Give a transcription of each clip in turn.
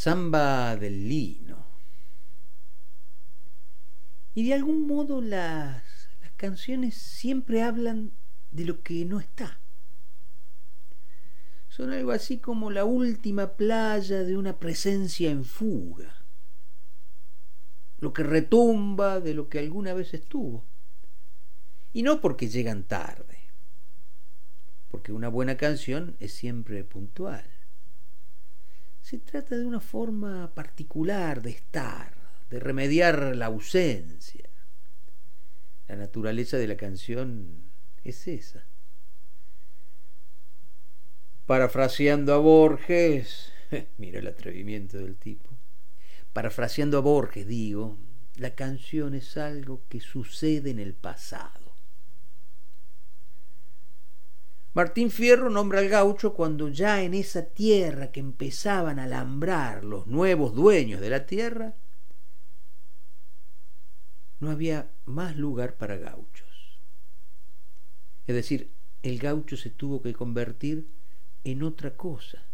Samba del Lino. Y de algún modo las, las canciones siempre hablan de lo que no está. Son algo así como la última playa de una presencia en fuga, lo que retumba de lo que alguna vez estuvo. Y no porque llegan tarde, porque una buena canción es siempre puntual. Se trata de una forma particular de estar, de remediar la ausencia. La naturaleza de la canción es esa. Parafraseando a Borges, mira el atrevimiento del tipo, parafraseando a Borges digo, la canción es algo que sucede en el pasado Martín Fierro nombra al gaucho cuando ya en esa tierra que empezaban a alambrar los nuevos dueños de la tierra, no había más lugar para gauchos. Es decir, el gaucho se tuvo que convertir en otra cosa.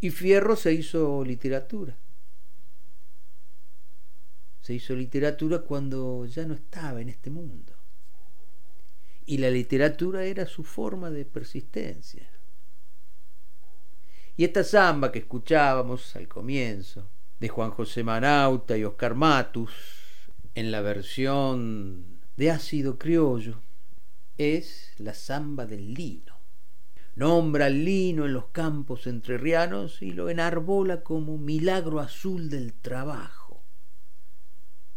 Y Fierro se hizo literatura. Se hizo literatura cuando ya no estaba en este mundo y la literatura era su forma de persistencia. Y esta samba que escuchábamos al comienzo, de Juan José Manauta y Oscar Matus, en la versión de ácido criollo, es la samba del lino. Nombra al lino en los campos entrerrianos y lo enarbola como milagro azul del trabajo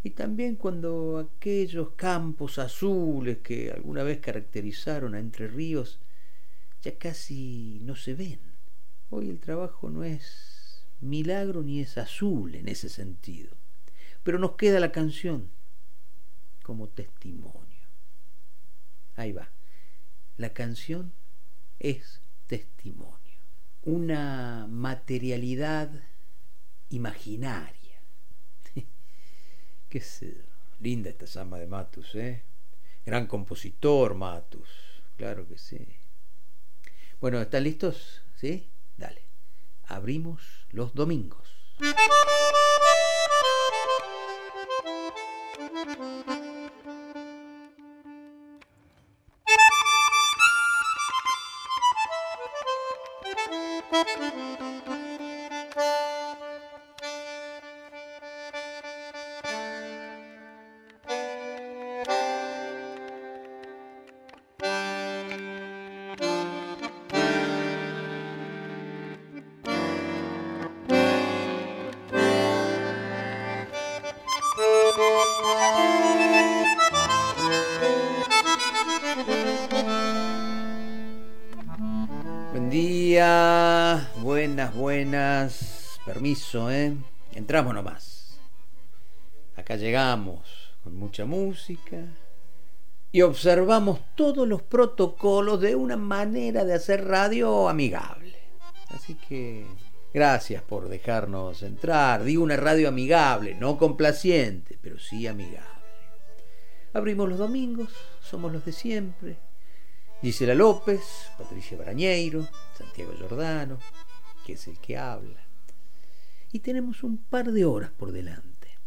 y también cuando aquellos campos azules que alguna vez caracterizaron a Entre Ríos ya casi no se ven. Hoy el trabajo no es milagro ni es azul en ese sentido, pero nos queda la canción como testimonio. Ahí va, la canción es testimonio, una materialidad imaginaria Qué linda esta samba de Matus, ¿eh? Gran compositor Matus, claro que sí. Bueno, ¿están listos? ¿Sí? Dale. Abrimos los domingos. Permiso, ¿eh? Entramos nomás. Acá llegamos con mucha música y observamos todos los protocolos de una manera de hacer radio amigable. Así que gracias por dejarnos entrar. Digo una radio amigable, no complaciente, pero sí amigable. Abrimos los domingos, somos los de siempre. Gisela López, Patricia Barañeiro, Santiago Giordano, que es el que habla y tenemos un par de horas por delante.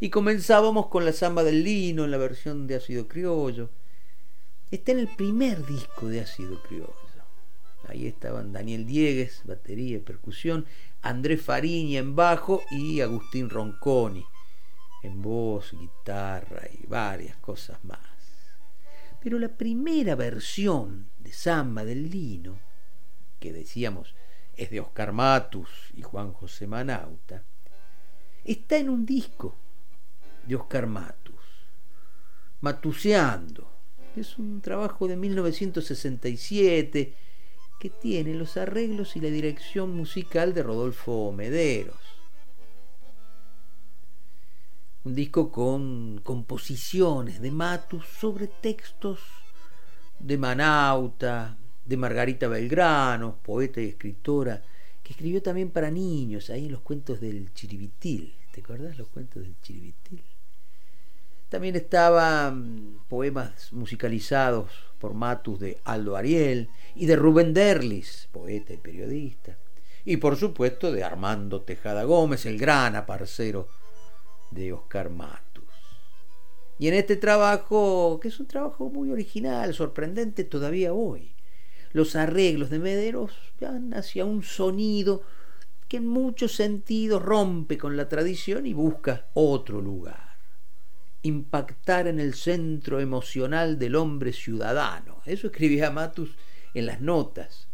Y comenzábamos con la samba del lino en la versión de ácido criollo. Está en el primer disco de ácido criollo. Ahí estaban Daniel Diegues, batería y percusión, Andrés Fariña en bajo y Agustín Ronconi en voz, guitarra y varias cosas más. Pero la primera versión de samba del lino, que decíamos es de Oscar Matus y Juan José Manauta, está en un disco de Oscar Matus, Matuseando. Es un trabajo de 1967 que tiene los arreglos y la dirección musical de Rodolfo Mederos. Un disco con composiciones de Matus sobre textos de Manauta, de Margarita Belgrano, poeta y escritora, que escribió también para niños, ahí en los cuentos del Chiribitil. ¿Te acordás los cuentos del Chiribitil? También estaban poemas musicalizados por Matus de Aldo Ariel y de Rubén Derlis, poeta y periodista. y por supuesto de Armando Tejada Gómez, el gran aparcero de Oscar Matus. Y en este trabajo, que es un trabajo muy original, sorprendente todavía hoy, los arreglos de Mederos van hacia un sonido que en muchos sentidos rompe con la tradición y busca otro lugar. Impactar en el centro emocional del hombre ciudadano. Eso escribía Matus en las notas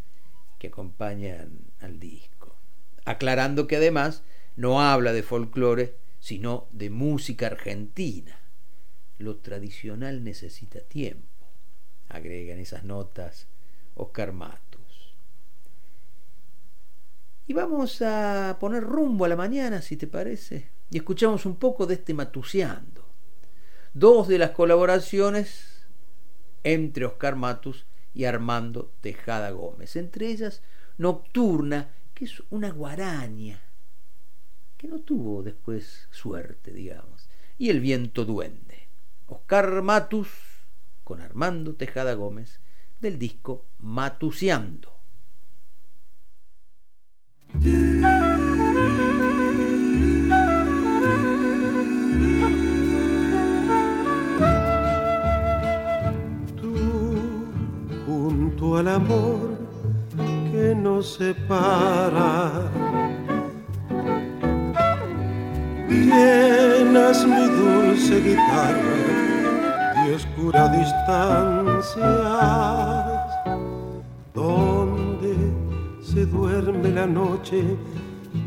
que acompañan al disco. Aclarando que además no habla de folclore, sino de música argentina. Lo tradicional necesita tiempo, agrega en esas notas Oscar Matus. Y vamos a poner rumbo a la mañana, si te parece, y escuchamos un poco de este Matuseando. Dos de las colaboraciones entre Oscar Matus y Armando Tejada Gómez, entre ellas Nocturna, que es una guaraña, que no tuvo después suerte, digamos, y El viento duende. Oscar Matus con Armando Tejada Gómez del disco Matuseando. Tú, junto al amor que nos separa, llenas mi dulce guitarra de oscura distancia se duerme la noche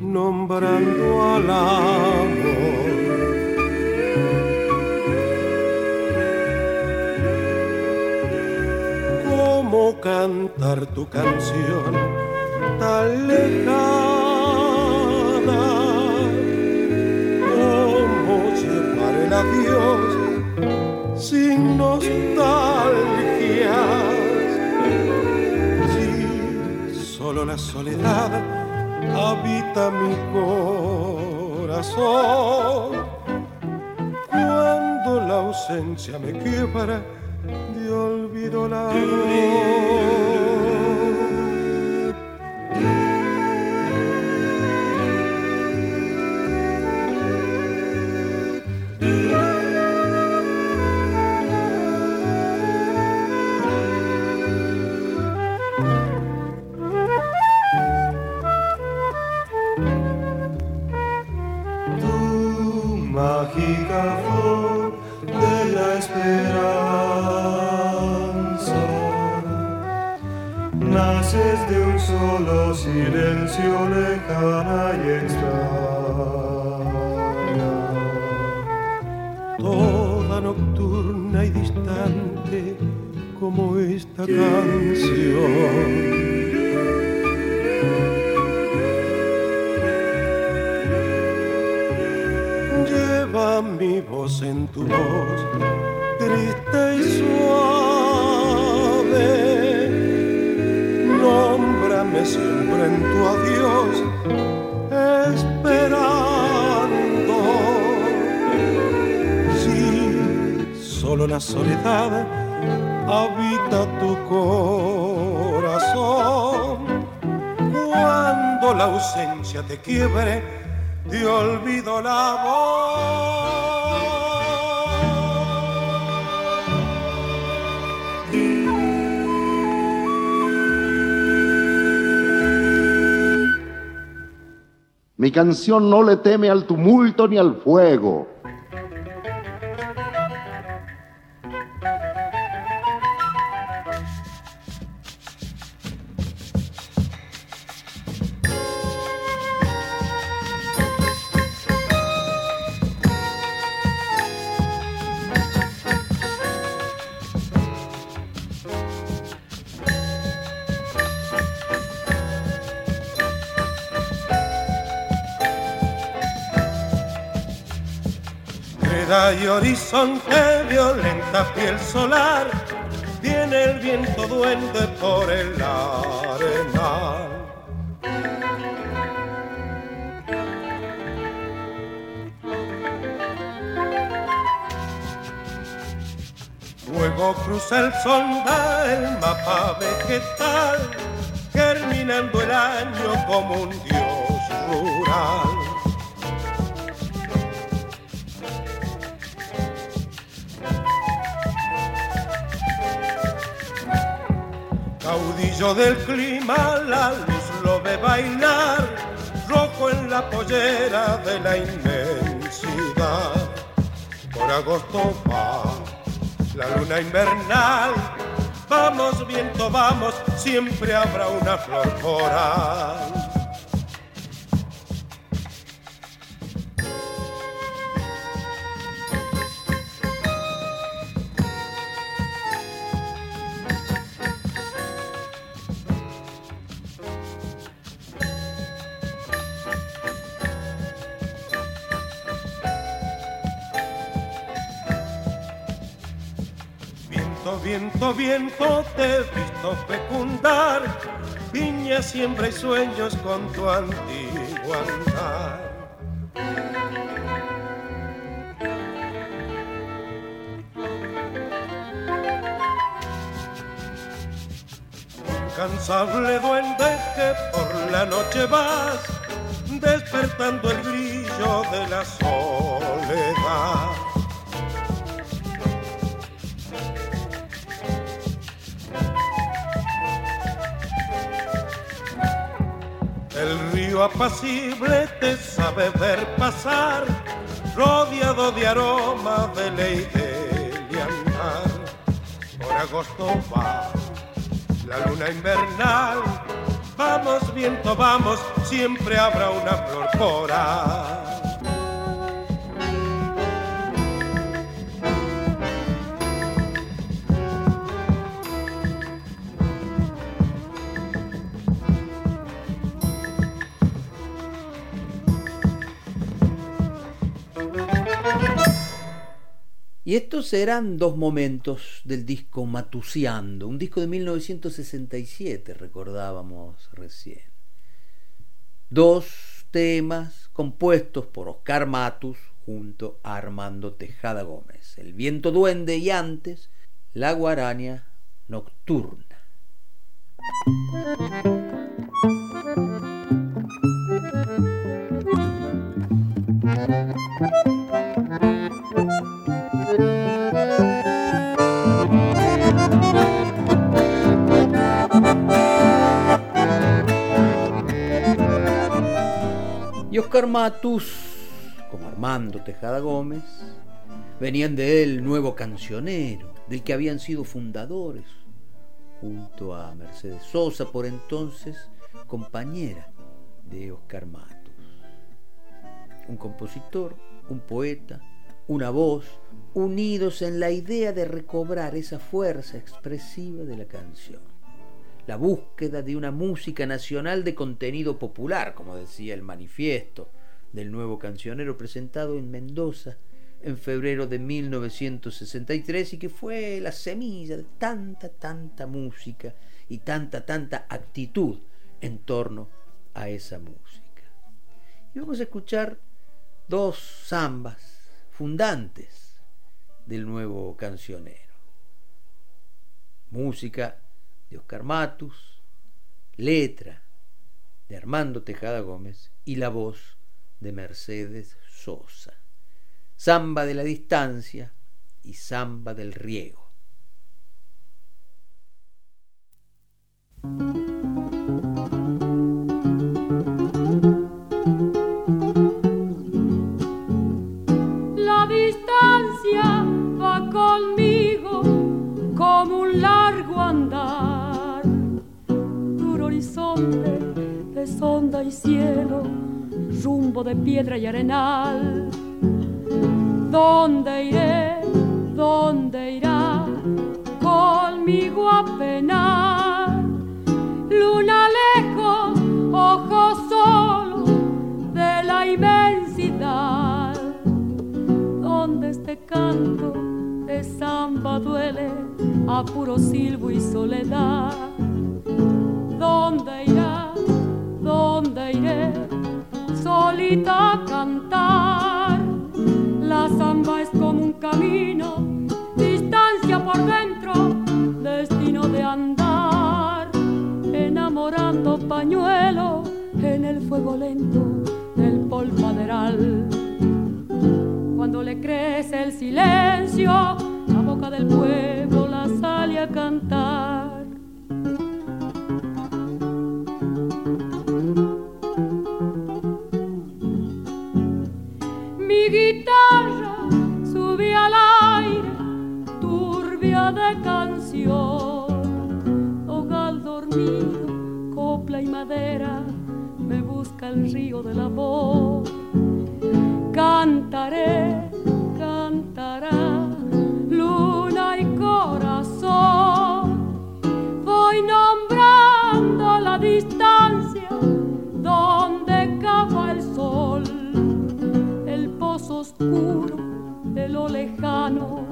nombrando al amor. ¿Cómo cantar tu canción tan lejana? ¿Cómo llevar el adiós sin nostalgia? solo la soledad habita mi corazón. Cuando la ausencia me quiebra, de olvido la voz. Canción no le teme al tumulto ni al fuego. Horizonte, violenta piel solar, viene el viento duende por el arenal. Luego cruza el sonda el mapa vegetal, germina llenando el año como un dios rural. Caudillo del clima, la luz lo ve bailar, rojo en la pollera de la inmensidad. Por agosto va la luna invernal Vamos, viento, vamos, siempre habrá una flor coral. Viento, viento, te he visto fecundar, viña, siembra y sueños con tu antiguo andar. Cansable duende que por la noche vas, despertando el brillo de la soledad. Apacible te sabe ver pasar, rodeado de aroma de ley de andar. Por agosto va la luna invernal, vamos viento, vamos, siempre habrá una flor coral. Y estos eran dos momentos del disco Matuseando, un disco de 1967, recordábamos recién. Dos temas compuestos por Oscar Matus junto a Armando Tejada Gómez, El viento duende y antes La guaraña nocturna. Oscar Matus, como Armando Tejada Gómez, venían de él nuevo cancionero, del que habían sido fundadores, junto a Mercedes Sosa, por entonces compañera de Oscar Matus. Un compositor, un poeta, una voz, unidos en la idea de recobrar esa fuerza expresiva de la canción. La búsqueda de una música nacional de contenido popular, como decía el manifiesto del nuevo cancionero presentado en Mendoza en febrero de 1963 y que fue la semilla de tanta, tanta música y tanta, tanta actitud en torno a esa música. Y vamos a escuchar dos zambas fundantes del nuevo cancionero. Música de Oscar Matus, letra de Armando Tejada Gómez y la voz de Mercedes Sosa. Samba de la distancia y samba del riego. De sonda y cielo, rumbo de piedra y arenal. ¿Dónde iré? ¿Dónde irá conmigo a penar? Luna lejos, ojos solo de la inmensidad. Donde este canto de samba duele a puro silbo y soledad ¿Dónde irá? ¿Dónde iré? Solita a cantar. La samba es como un camino, distancia por dentro, destino de andar, enamorando pañuelo en el fuego lento del polvaderal. Cuando le crece el silencio, la boca del pueblo la sale a cantar. De canción, hogar dormido, copla y madera el río del amor. Cantaré, cantará luna y corazón. Voy nombrando la distancia donde cava el sol, el pozo oscuro de lo lejano,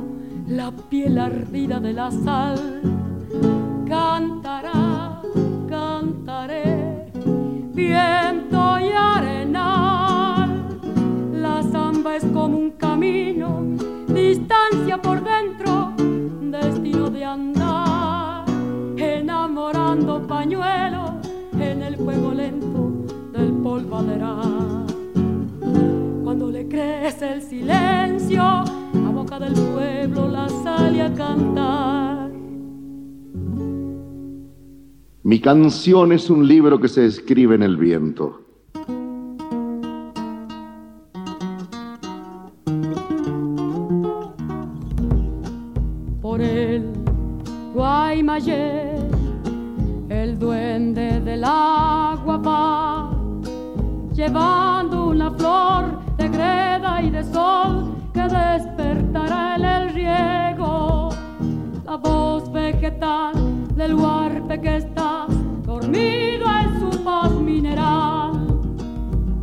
la piel ardida de la sal. Cantará, cantaré viento y arenal. La samba es como un camino, distancia por dentro, destino de andar, enamorando pañuelos en el fuego lento del polvaderal. Cuando le crece el silencio, a boca del pueblo la sale a cantar Mi canción es un libro que se escribe en el viento. Por el Guaymallé, el duende del agua va, llevando una flor de greda y de sol que despertará el riego, la voz vegetal del huarpe que está dormido en su paz mineral.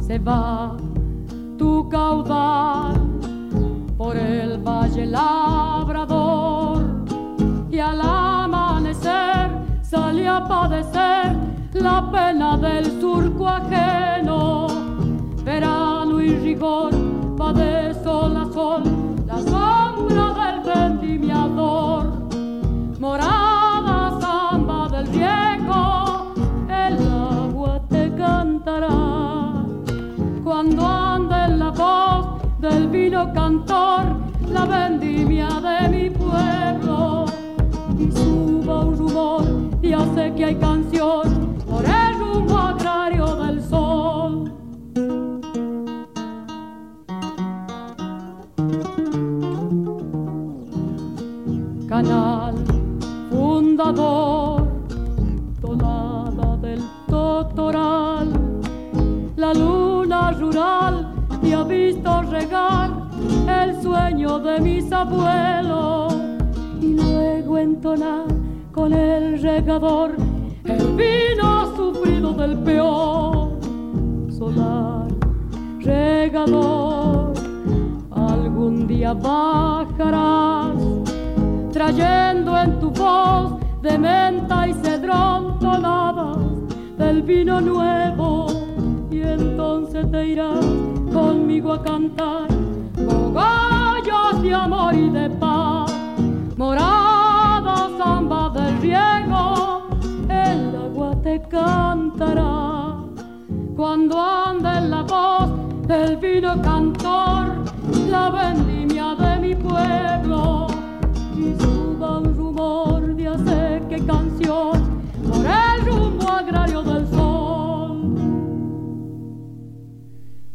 Se va tu caudal por el valle labrador y al amanecer sale a padecer la pena del surco ajeno. Verano y rigor va de sol a sol la sombra del vendimiador. Moral el agua te cantará. Cuando anda en la voz del vino cantor, la vendimia de mi pueblo. Y suba un rumor, ya sé que hay canción de mis abuelos y luego entonar con el regador el vino sufrido del peor. Solar regador algún día bajarás trayendo en tu voz de menta y cedrón tonadas del vino nuevo y entonces te irás conmigo a cantar de amor y de paz. Morada samba del riego el agua te cantará. Cuando ande en la voz del vino cantor la vendimia de mi pueblo. Y suba un rumor de hacer que canción por el rumbo agrario del sol.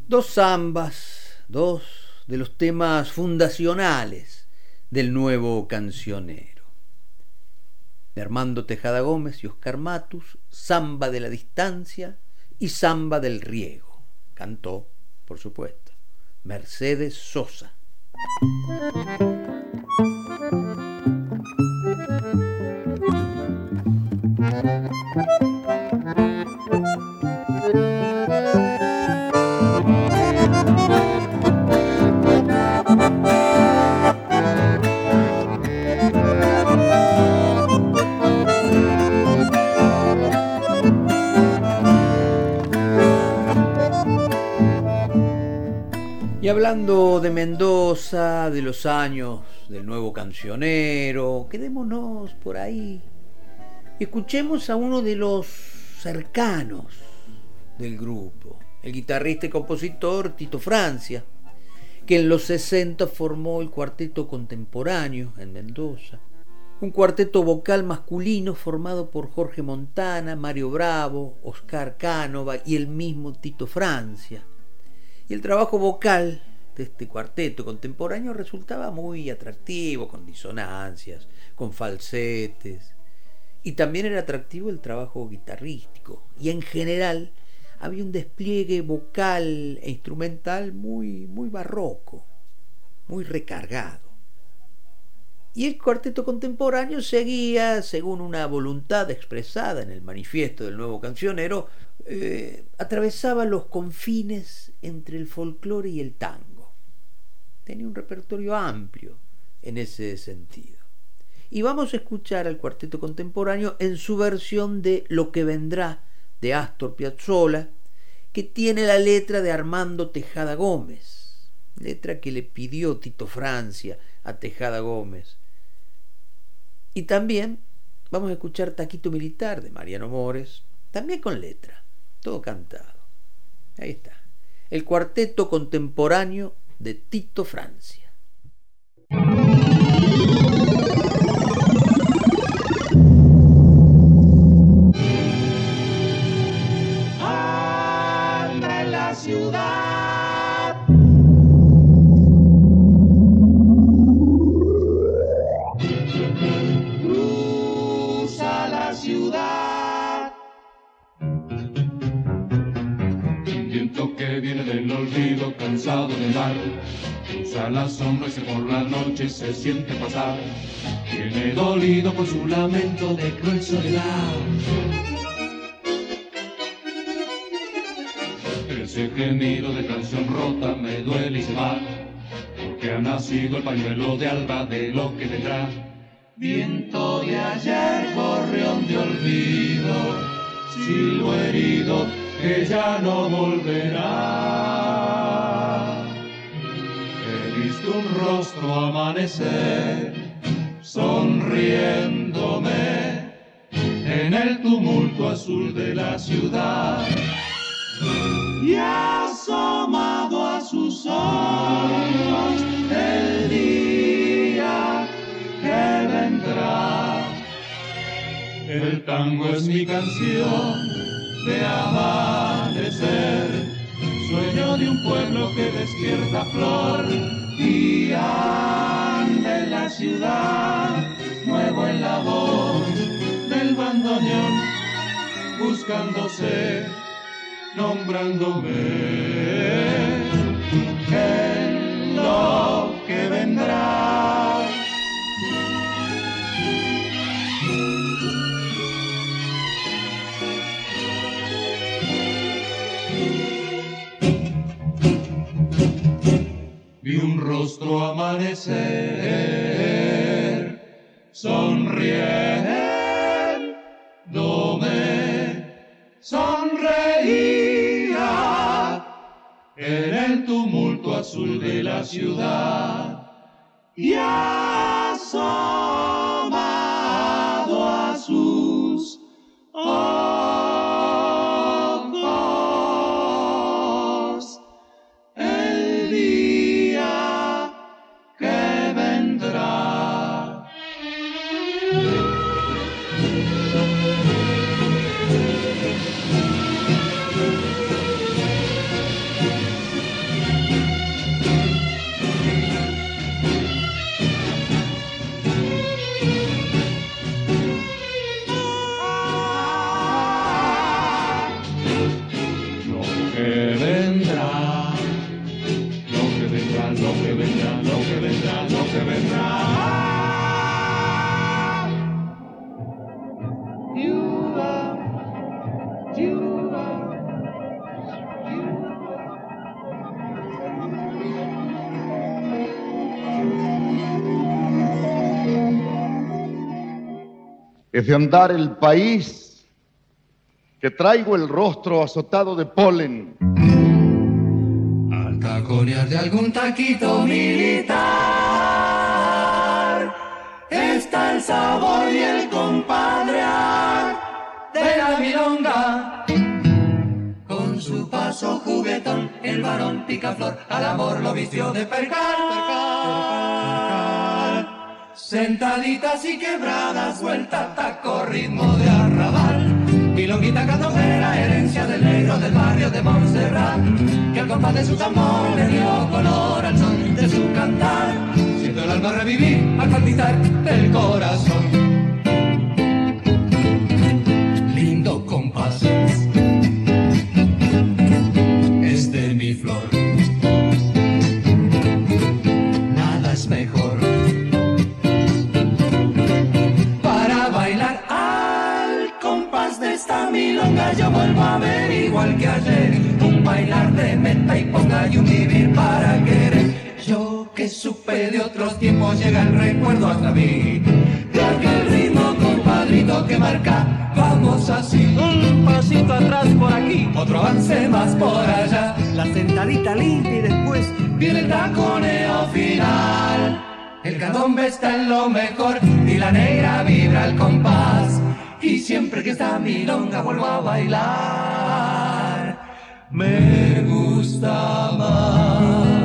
Dos zambas, dos de los temas fundacionales del nuevo cancionero. De Armando Tejada Gómez y Oscar Matus, Zamba de la Distancia y Zamba del Riego. Cantó, por supuesto, Mercedes Sosa. Y hablando de Mendoza, de los años del nuevo cancionero, quedémonos por ahí Escuchemos a uno de los cercanos del grupo, el guitarrista y compositor Tito Francia, que en los 60 formó el cuarteto contemporáneo en Mendoza, un cuarteto vocal masculino formado por Jorge Montana, Mario Bravo, Oscar Cánova y el mismo Tito Francia. Y el trabajo vocal de este cuarteto contemporáneo resultaba muy atractivo, con disonancias, con falsetes. Y también era atractivo el trabajo guitarrístico. Y en general había un despliegue vocal e instrumental muy, muy barroco, muy recargado. Y el cuarteto contemporáneo seguía, según una voluntad expresada en el manifiesto del nuevo cancionero, eh, atravesaba los confines entre el folclore y el tango. Tenía un repertorio amplio en ese sentido. Y vamos a escuchar al cuarteto contemporáneo en su versión de Lo que vendrá de Astor Piazzolla, que tiene la letra de Armando Tejada Gómez, letra que le pidió Tito Francia a Tejada Gómez y también vamos a escuchar Taquito Militar de Mariano Mores, también con letra, todo cantado. Ahí está. El cuarteto contemporáneo de Tito Francia. Cansado de dar. Usa la sombra y por la noche se siente pasar. Tiene dolido por su lamento de cruel soledad. Ese gemido de canción rota me duele y se va. Porque ha nacido el pañuelo de alba de lo que vendrá. Viento de ayer, gorrión de olvido, lo herido que ya no volverá un rostro amanecer sonriéndome en el tumulto azul de la ciudad y asomado a sus ojos el día que vendrá. El tango es mi canción de amanecer, sueño de un pueblo que despierta flor anda en la ciudad, nuevo en la voz del bandoneón, buscándose, nombrándome lo que vendrá. Vi un rostro amanecer, sonriéndome, sonreía en el tumulto azul de la ciudad y asomado es de andar el país que traigo el rostro azotado de polen. Al taconear de algún taquito militar está el sabor y el compadre de la milonga. Con su paso juguetón, el varón picaflor al amor lo vistió de percal. Sentaditas y quebradas, vuelta, taco, ritmo de arrabal. Milonguita candomera, herencia del negro del barrio de Montserrat, que al compás de su tambor le dio color al son de su cantar. Siento el alma revivir al palpitar el corazón. Igual que ayer un bailar de meta y ponga y un vivir para querer. Yo que supe de otros tiempos llega el recuerdo hasta mí de aquel ritmo compadrito que marca. Vamos así, un pasito atrás por aquí, otro avance más por allá. La sentadita limpia y después viene el taconeo final. El candombe está en lo mejor y la negra vibra al compás. Y siempre que está milonga vuelvo a bailar. Me gusta más.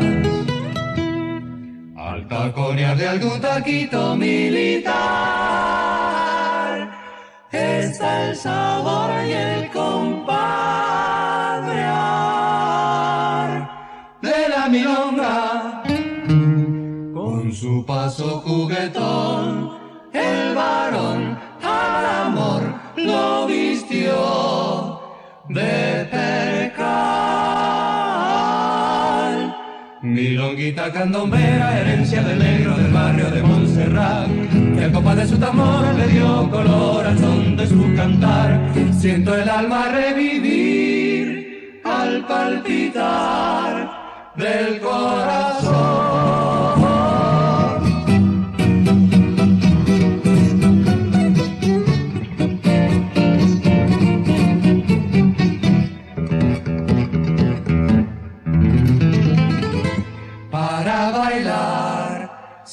Al taconear de algún taquito militar está el sabor y el compadrear de la milonga con su paso juguetón, el varón vistió de percal. Milonguita candombera, herencia del negro del barrio de Montserrat, que al copa de su tambor le dio color al son de su cantar. Siento el alma revivir al palpitar del corazón.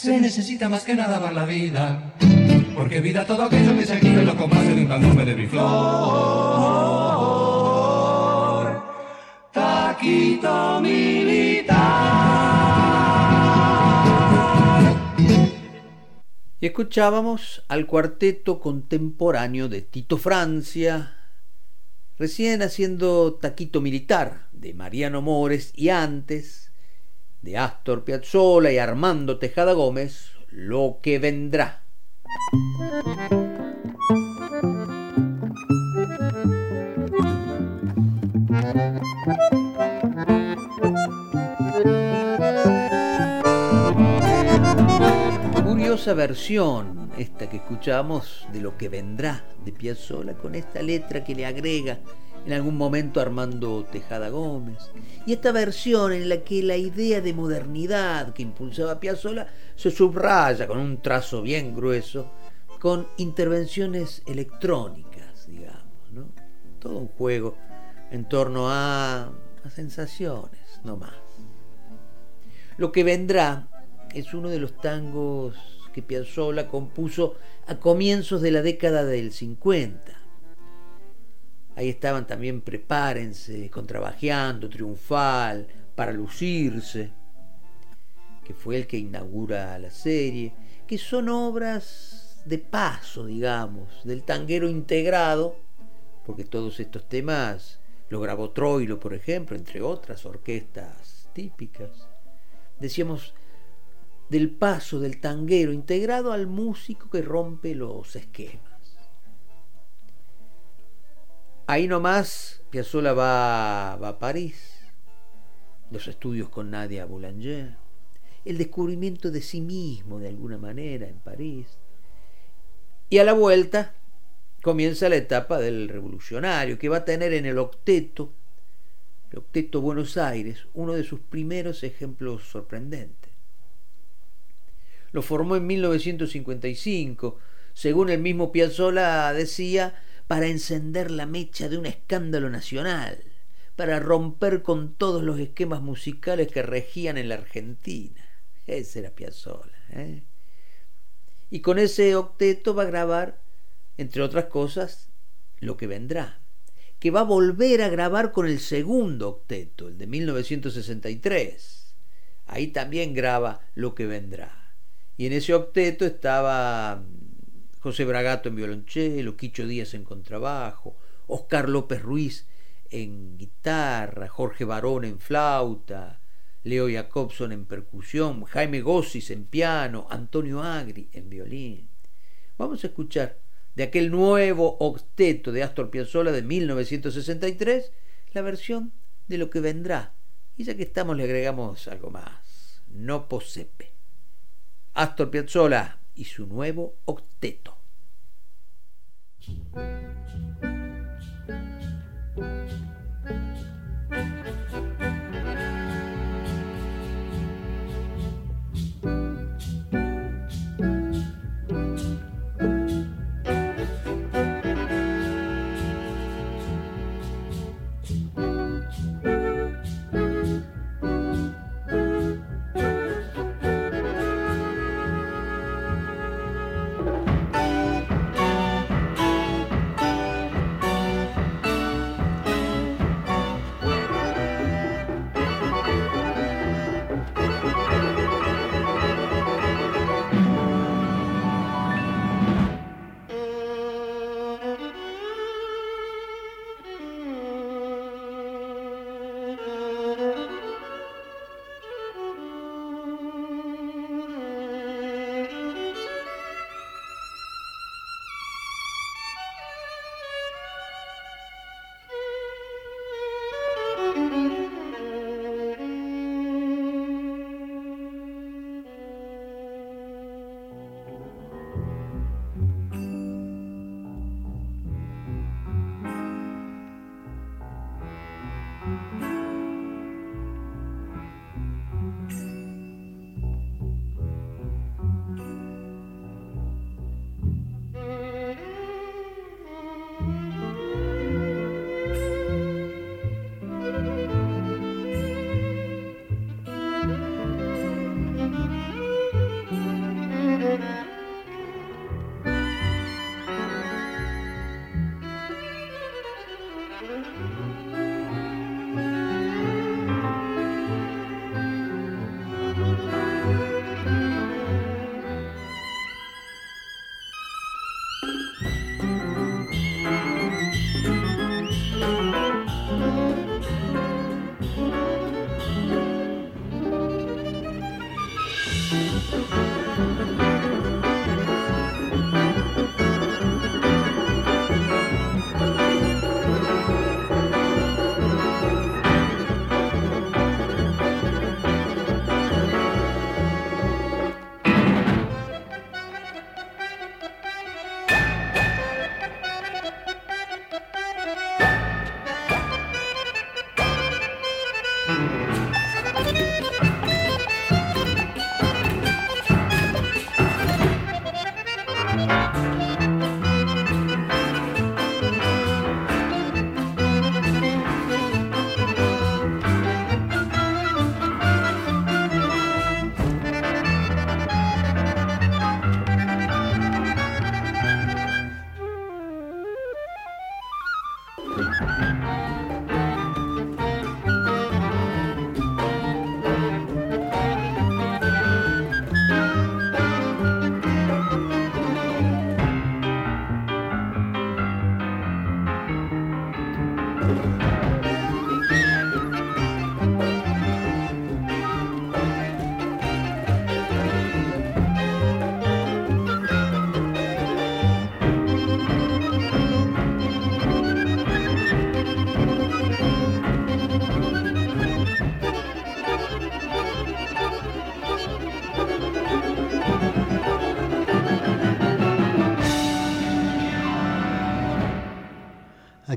Se necesita más que nada para la vida, porque vida todo aquello que se activa en los compases de un candombe de mi flor. Taquito militar. Y escuchábamos al cuarteto contemporáneo de Tito Francia, recién haciendo Taquito Militar de Mariano Mores y antes de Astor Piazzolla y Armando Tejada Gómez, Lo que vendrá. Curiosa versión esta que escuchamos de Lo que vendrá de Piazzolla con esta letra que le agrega en algún momento Armando Tejada Gómez. Y esta versión en la que la idea de modernidad que impulsaba Piazzolla se subraya con un trazo bien grueso, con intervenciones electrónicas, digamos, ¿no? Todo un juego en torno a, a sensaciones, no más. Lo que vendrá es uno de los tangos que Piazzolla compuso a comienzos de la década del 50 Ahí estaban también Prepárense, Contrabajeando, Triunfal, Para Lucirse, que fue el que inaugura la serie, que son obras de paso, digamos, del tanguero integrado, porque todos estos temas lo grabó Troilo, por ejemplo, entre otras orquestas típicas. Decíamos, del paso del tanguero integrado al músico que rompe los esquemas. Ahí nomás Piazzolla va, va a París, los estudios con Nadia Boulanger, el descubrimiento de sí mismo de alguna manera en París. Y a la vuelta comienza la etapa del revolucionario, que va a tener en el octeto, el octeto Buenos Aires, uno de sus primeros ejemplos sorprendentes. Lo formó en 1955, según el mismo Piazzolla decía, para encender la mecha de un escándalo nacional, para romper con todos los esquemas musicales que regían en la Argentina. Ese era Piazzolla. ¿eh? Y con ese octeto va a grabar, entre otras cosas, Lo que vendrá, que va a volver a grabar con el segundo octeto, el de 1963. Ahí también graba Lo que vendrá. Y en ese octeto estaba José Bragato en violonchelo, Quicho Díaz en contrabajo, Oscar López Ruiz en guitarra, Jorge Barón en flauta, Leo Jacobson en percusión, Jaime Gossis en piano, Antonio Agri en violín. Vamos a escuchar de aquel nuevo octeto de Astor Piazzolla de 1963 la versión de lo que vendrá. Y ya que estamos le agregamos algo más. No posepe. Astor Piazzolla y su nuevo octeto. Mm-hmm.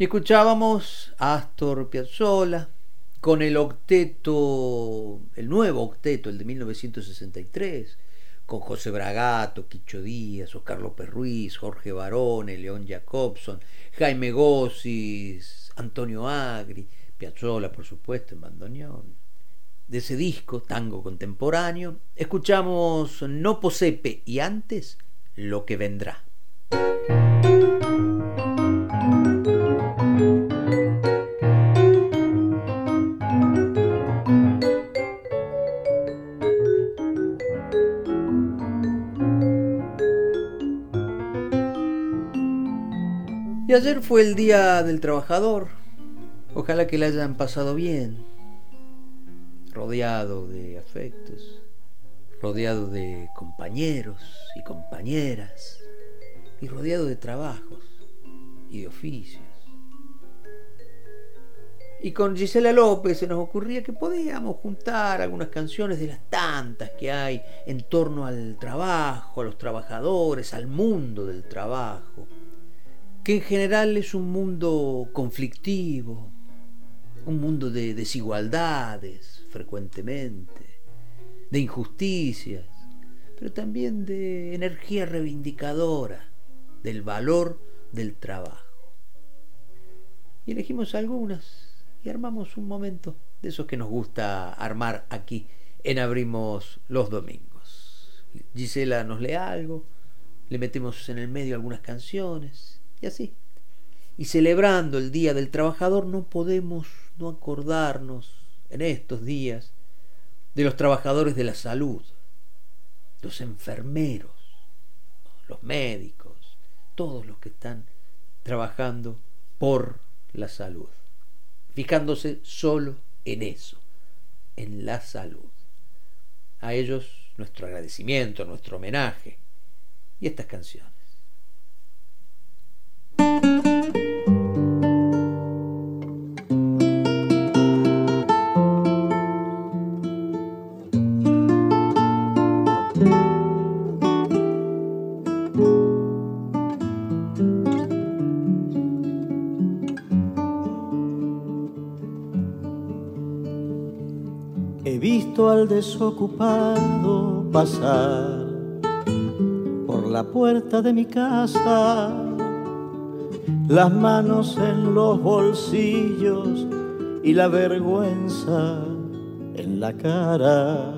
Y escuchábamos a Astor Piazzolla con el octeto, el nuevo octeto, el de 1963, con José Bragato, Quicho Díaz, Oscar López Ruiz, Jorge Barone, León Jacobson, Jaime Gossis, Antonio Agri, Piazzolla, por supuesto, en bandoneón. De ese disco, Tango Contemporáneo, escuchamos No Posepe y antes Lo que vendrá. Y ayer fue el Día del Trabajador. Ojalá que le hayan pasado bien. Rodeado de afectos. Rodeado de compañeros y compañeras. Y rodeado de trabajos y de oficios. Y con Gisela López se nos ocurría que podíamos juntar algunas canciones de las tantas que hay en torno al trabajo, a los trabajadores, al mundo del trabajo que en general es un mundo conflictivo, un mundo de desigualdades frecuentemente, de injusticias, pero también de energía reivindicadora, del valor del trabajo. Y elegimos algunas y armamos un momento de esos que nos gusta armar aquí en Abrimos los Domingos. Gisela nos lee algo, le metemos en el medio algunas canciones y así. Y celebrando el Día del Trabajador no podemos no acordarnos en estos días de los trabajadores de la salud, los enfermeros, los médicos, todos los que están trabajando por la salud, fijándose solo en eso, en la salud. A ellos nuestro agradecimiento, nuestro homenaje y estas canciones. He visto al desocupado pasar por la puerta de mi casa las manos en los bolsillos y la vergüenza en la cara.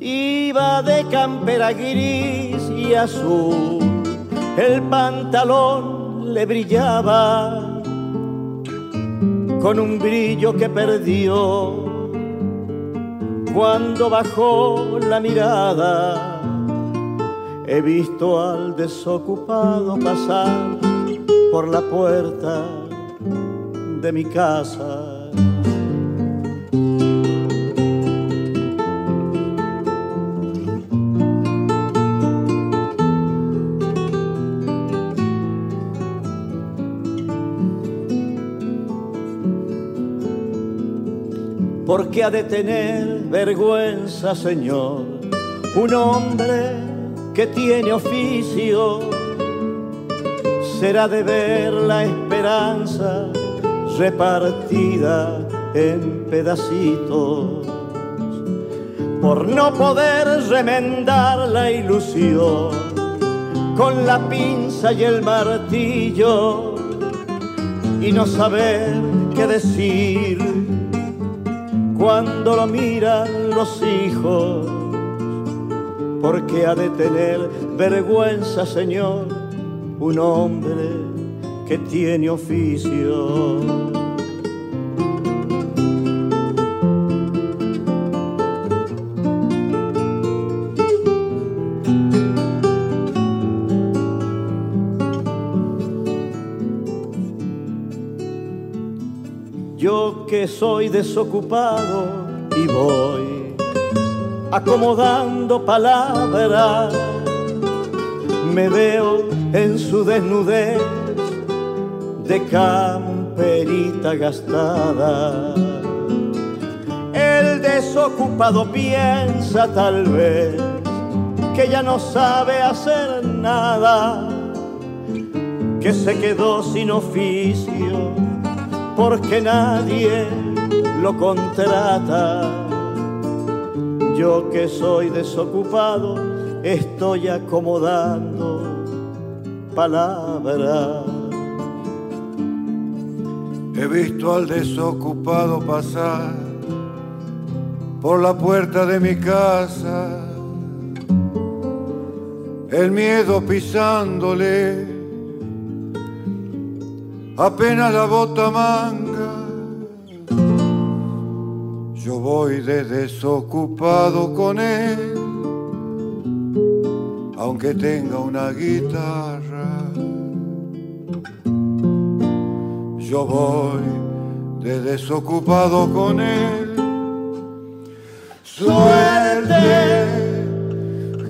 Iba de campera gris y azul, el pantalón le brillaba con un brillo que perdió cuando bajó la mirada. He visto al desocupado pasar por la puerta de mi casa. ¿Por qué ha de tener vergüenza, Señor, un hombre que tiene oficio? Será de ver la esperanza repartida en pedacitos, por no poder remendar la ilusión con la pinza y el martillo y no saber qué decir cuando lo miran los hijos, porque ha de tener vergüenza, Señor un hombre que tiene oficio. Yo que soy desocupado y voy acomodando palabras me veo en su desnudez de camperita gastada. El desocupado piensa tal vez que ya no sabe hacer nada, que se quedó sin oficio porque nadie lo contrata. Yo que soy desocupado estoy acomodando palabras. He visto al desocupado pasar por la puerta de mi casa, el miedo pisándole, apenas la bota manga. Yo voy de desocupado con él, aunque tenga una guitarra. Yo voy de desocupado con él suerte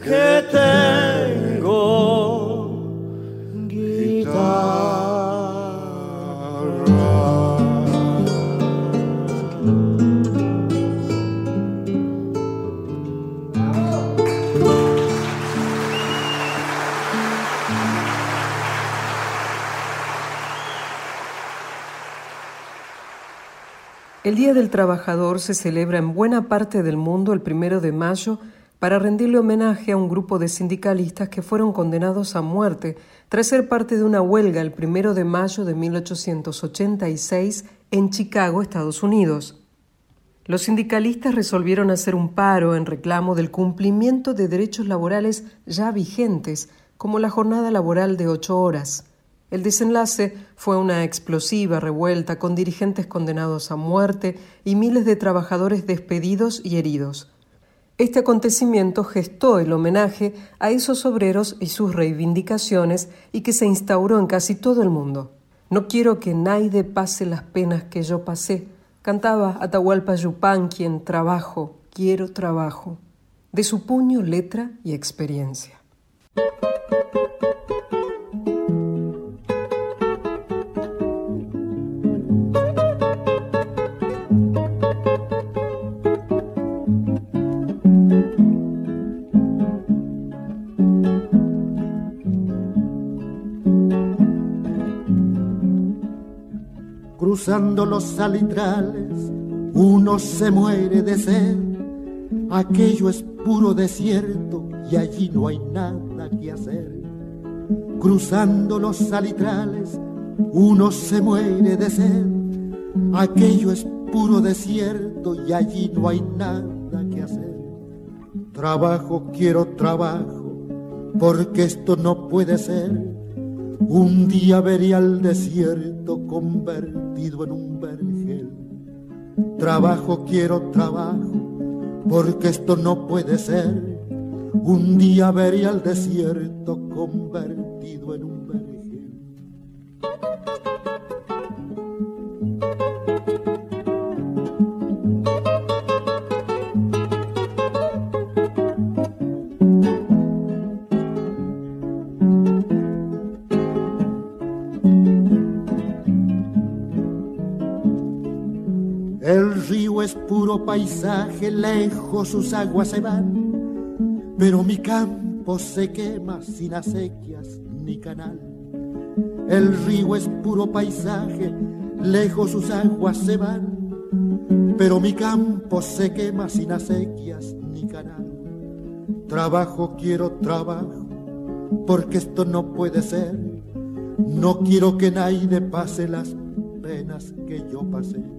que tengo El Día del Trabajador se celebra en buena parte del mundo el primero de mayo para rendirle homenaje a un grupo de sindicalistas que fueron condenados a muerte tras ser parte de una huelga el primero de mayo de 1886 en Chicago, Estados Unidos. Los sindicalistas resolvieron hacer un paro en reclamo del cumplimiento de derechos laborales ya vigentes, como la jornada laboral de ocho horas. El desenlace fue una explosiva revuelta con dirigentes condenados a muerte y miles de trabajadores despedidos y heridos. Este acontecimiento gestó el homenaje a esos obreros y sus reivindicaciones y que se instauró en casi todo el mundo. No quiero que nadie pase las penas que yo pasé, cantaba Atahualpa Yupanqui en Trabajo, quiero trabajo, de su puño, letra y experiencia. Cruzando los salitrales, uno se muere de sed. Aquello es puro desierto y allí no hay nada que hacer. Cruzando los salitrales, uno se muere de sed. Aquello es puro desierto y allí no hay nada que hacer. Trabajo, quiero trabajo, porque esto no puede ser un día veré al desierto convertido en un vergel. Trabajo, quiero trabajo, porque esto no puede ser. Un día veré al desierto convertido en un es puro paisaje, lejos sus aguas se van, pero mi campo se quema sin acequias ni canal. El río es puro paisaje, lejos sus aguas se van, pero mi campo se quema sin acequias ni canal. Trabajo, quiero trabajo, porque esto no puede ser. No quiero que nadie pase las penas que yo pasé.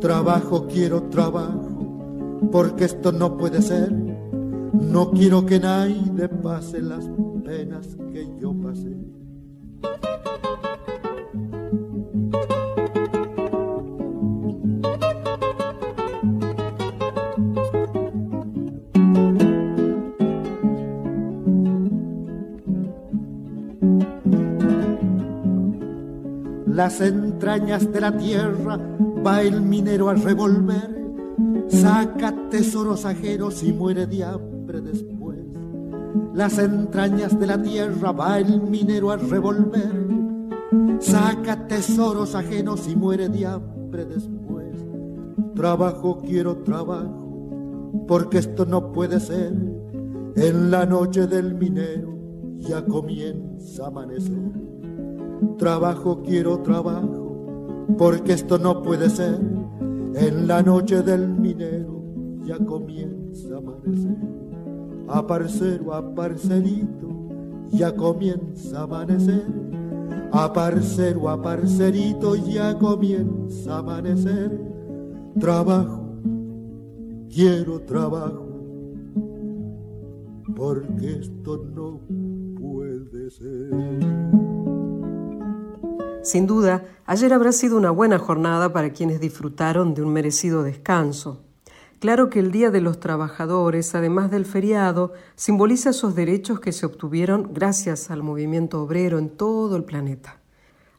Trabajo, quiero trabajo, porque esto no puede ser. No quiero que nadie pase las penas que yo pasé. Las entrañas de la tierra va el minero a revolver, saca tesoros ajenos y muere de hambre después. las entrañas de la tierra va el minero a revolver. Saca tesoros ajenos y muere de hambre después. Trabajo, quiero trabajo, porque esto no puede ser. En la noche del minero ya comienza a amanecer. Trabajo, quiero trabajo, porque esto no puede ser. En la noche del minero ya comienza a amanecer. A parcero, a parcerito, ya comienza a amanecer. A parcero, a parcerito, ya comienza a amanecer. Trabajo, quiero trabajo, porque esto no puede ser. Sin duda, ayer habrá sido una buena jornada para quienes disfrutaron de un merecido descanso. Claro que el Día de los Trabajadores, además del feriado, simboliza esos derechos que se obtuvieron gracias al movimiento obrero en todo el planeta.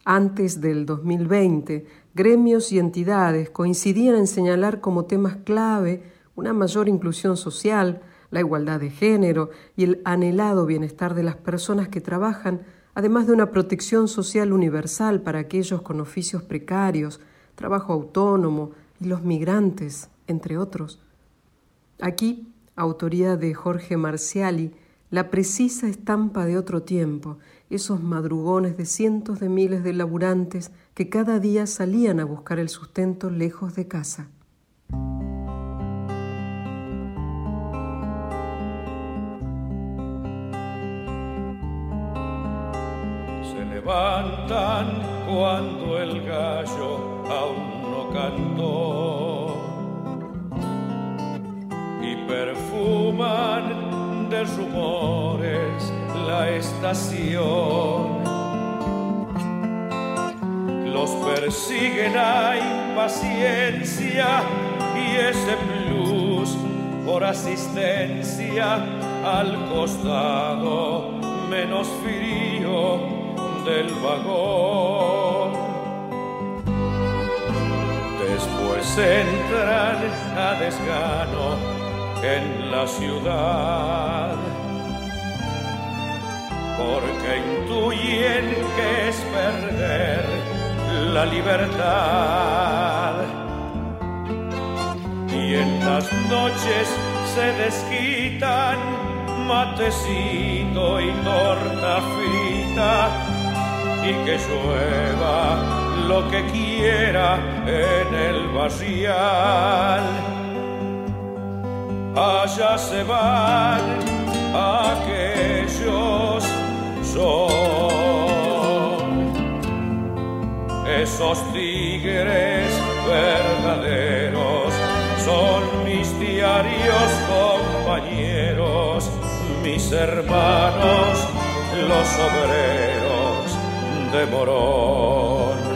Antes del 2020, gremios y entidades coincidían en señalar como temas clave una mayor inclusión social, la igualdad de género y el anhelado bienestar de las personas que trabajan, además de una protección social universal para aquellos con oficios precarios, trabajo autónomo y los migrantes entre otros. Aquí, autoría de Jorge Marciali, la precisa estampa de otro tiempo, esos madrugones de cientos de miles de laburantes que cada día salían a buscar el sustento lejos de casa. Levantan cuando el gallo aún no cantó perfuman de rumores la estación. Los persiguen a impaciencia y ese plus por asistencia al costado menos frío del vagón. Después entran a desgano en la ciudad, porque intuyen que es perder la libertad. Y en las noches se desquitan matecito y torta frita y que llueva lo que quiera en el barrial. Allá se van aquellos son esos tigres verdaderos son mis diarios compañeros mis hermanos los obreros de Morón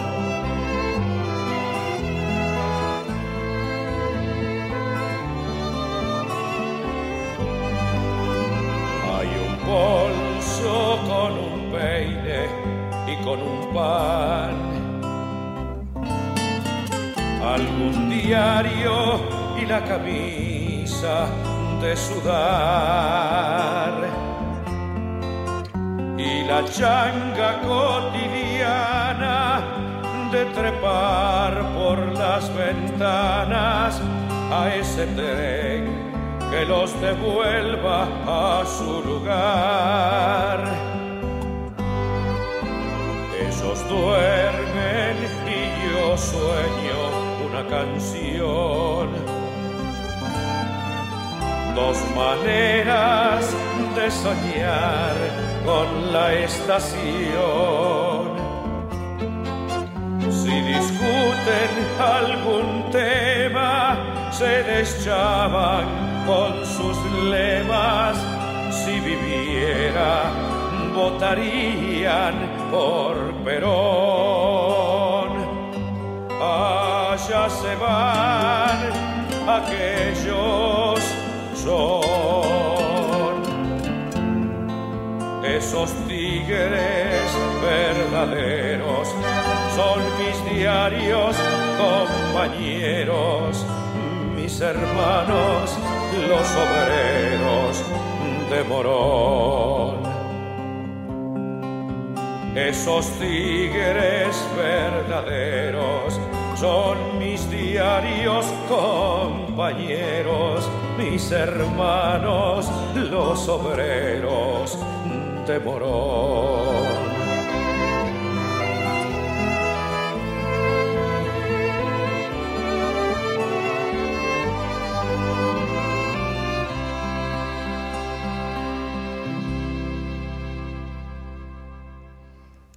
bolso con un peine y con un pan. Algún diario y la camisa de sudar. Y la changa cotidiana de trepar por las ventanas a ese tren que los devuelva a su lugar. Ellos duermen y yo sueño una canción. Dos maneras de soñar con la estación. Si discuten algún tema, se deschaban con sus lemas, si viviera, votarían por Perón. Allá se van aquellos son esos tigres verdaderos, son mis diarios compañeros, mis hermanos los obreros de Morón. Esos tigres verdaderos son mis diarios compañeros, mis hermanos, los obreros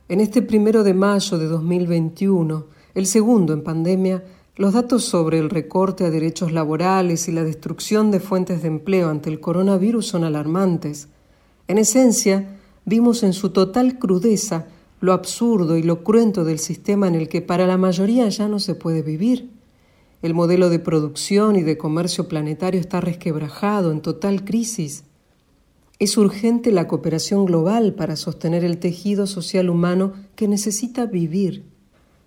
En este primero de mayo de 2021, el segundo en pandemia, los datos sobre el recorte a derechos laborales y la destrucción de fuentes de empleo ante el coronavirus son alarmantes. En esencia, vimos en su total crudeza lo absurdo y lo cruento del sistema en el que para la mayoría ya no se puede vivir. El modelo de producción y de comercio planetario está resquebrajado, en total crisis. Es urgente la cooperación global para sostener el tejido social humano que necesita vivir.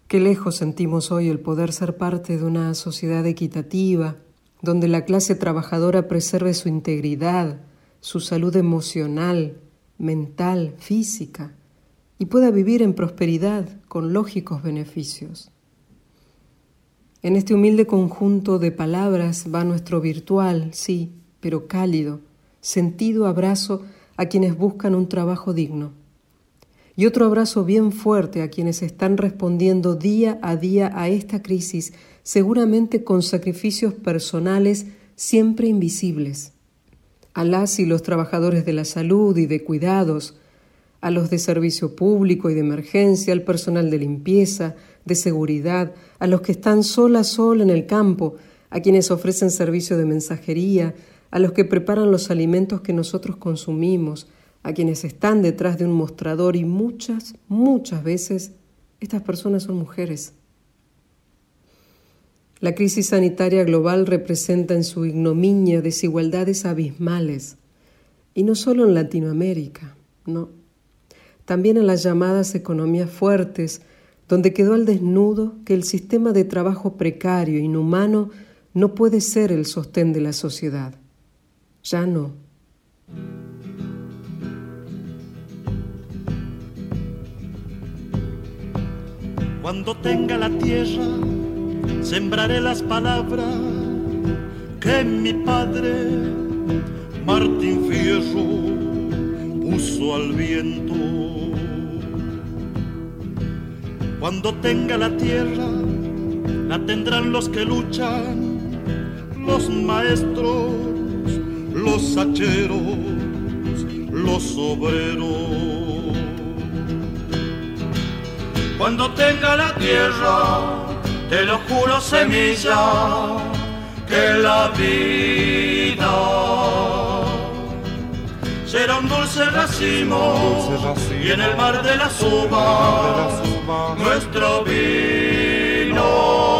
Qué lejos sentimos hoy el poder ser parte de una sociedad equitativa, donde la clase trabajadora preserve su integridad, su salud emocional, mental, física, y pueda vivir en prosperidad con lógicos beneficios. En este humilde conjunto de palabras va nuestro virtual, sí, pero cálido, sentido abrazo a quienes buscan un trabajo digno. Y otro abrazo bien fuerte a quienes están respondiendo día a día a esta crisis, seguramente con sacrificios personales siempre invisibles. A las y los trabajadores de la salud y de cuidados, a los de servicio público y de emergencia, al personal de limpieza, de seguridad, a los que están sola sola en el campo, a quienes ofrecen servicio de mensajería, a los que preparan los alimentos que nosotros consumimos, a quienes están detrás de un mostrador y muchas, muchas veces estas personas son mujeres. La crisis sanitaria global representa en su ignominia desigualdades abismales, y no solo en Latinoamérica, no, también en las llamadas economías fuertes, donde quedó al desnudo que el sistema de trabajo precario, inhumano, no puede ser el sostén de la sociedad ya no. Cuando tenga la tierra, sembraré las palabras que mi padre, Martín Fierro, puso al viento. Cuando tenga la tierra, la tendrán los que luchan, los maestros los hacheros, los obreros. Cuando tenga la tierra, te lo juro semilla, que la vida será un dulce racimo, y en el mar de las uvas nuestro vino.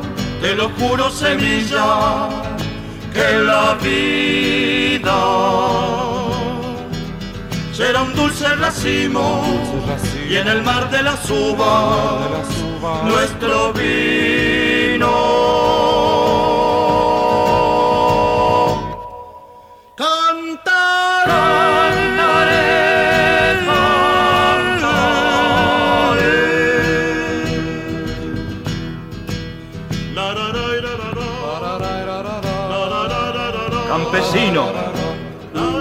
te lo juro semilla, que la vida será un dulce racimo, y en el mar de las uvas nuestro vino.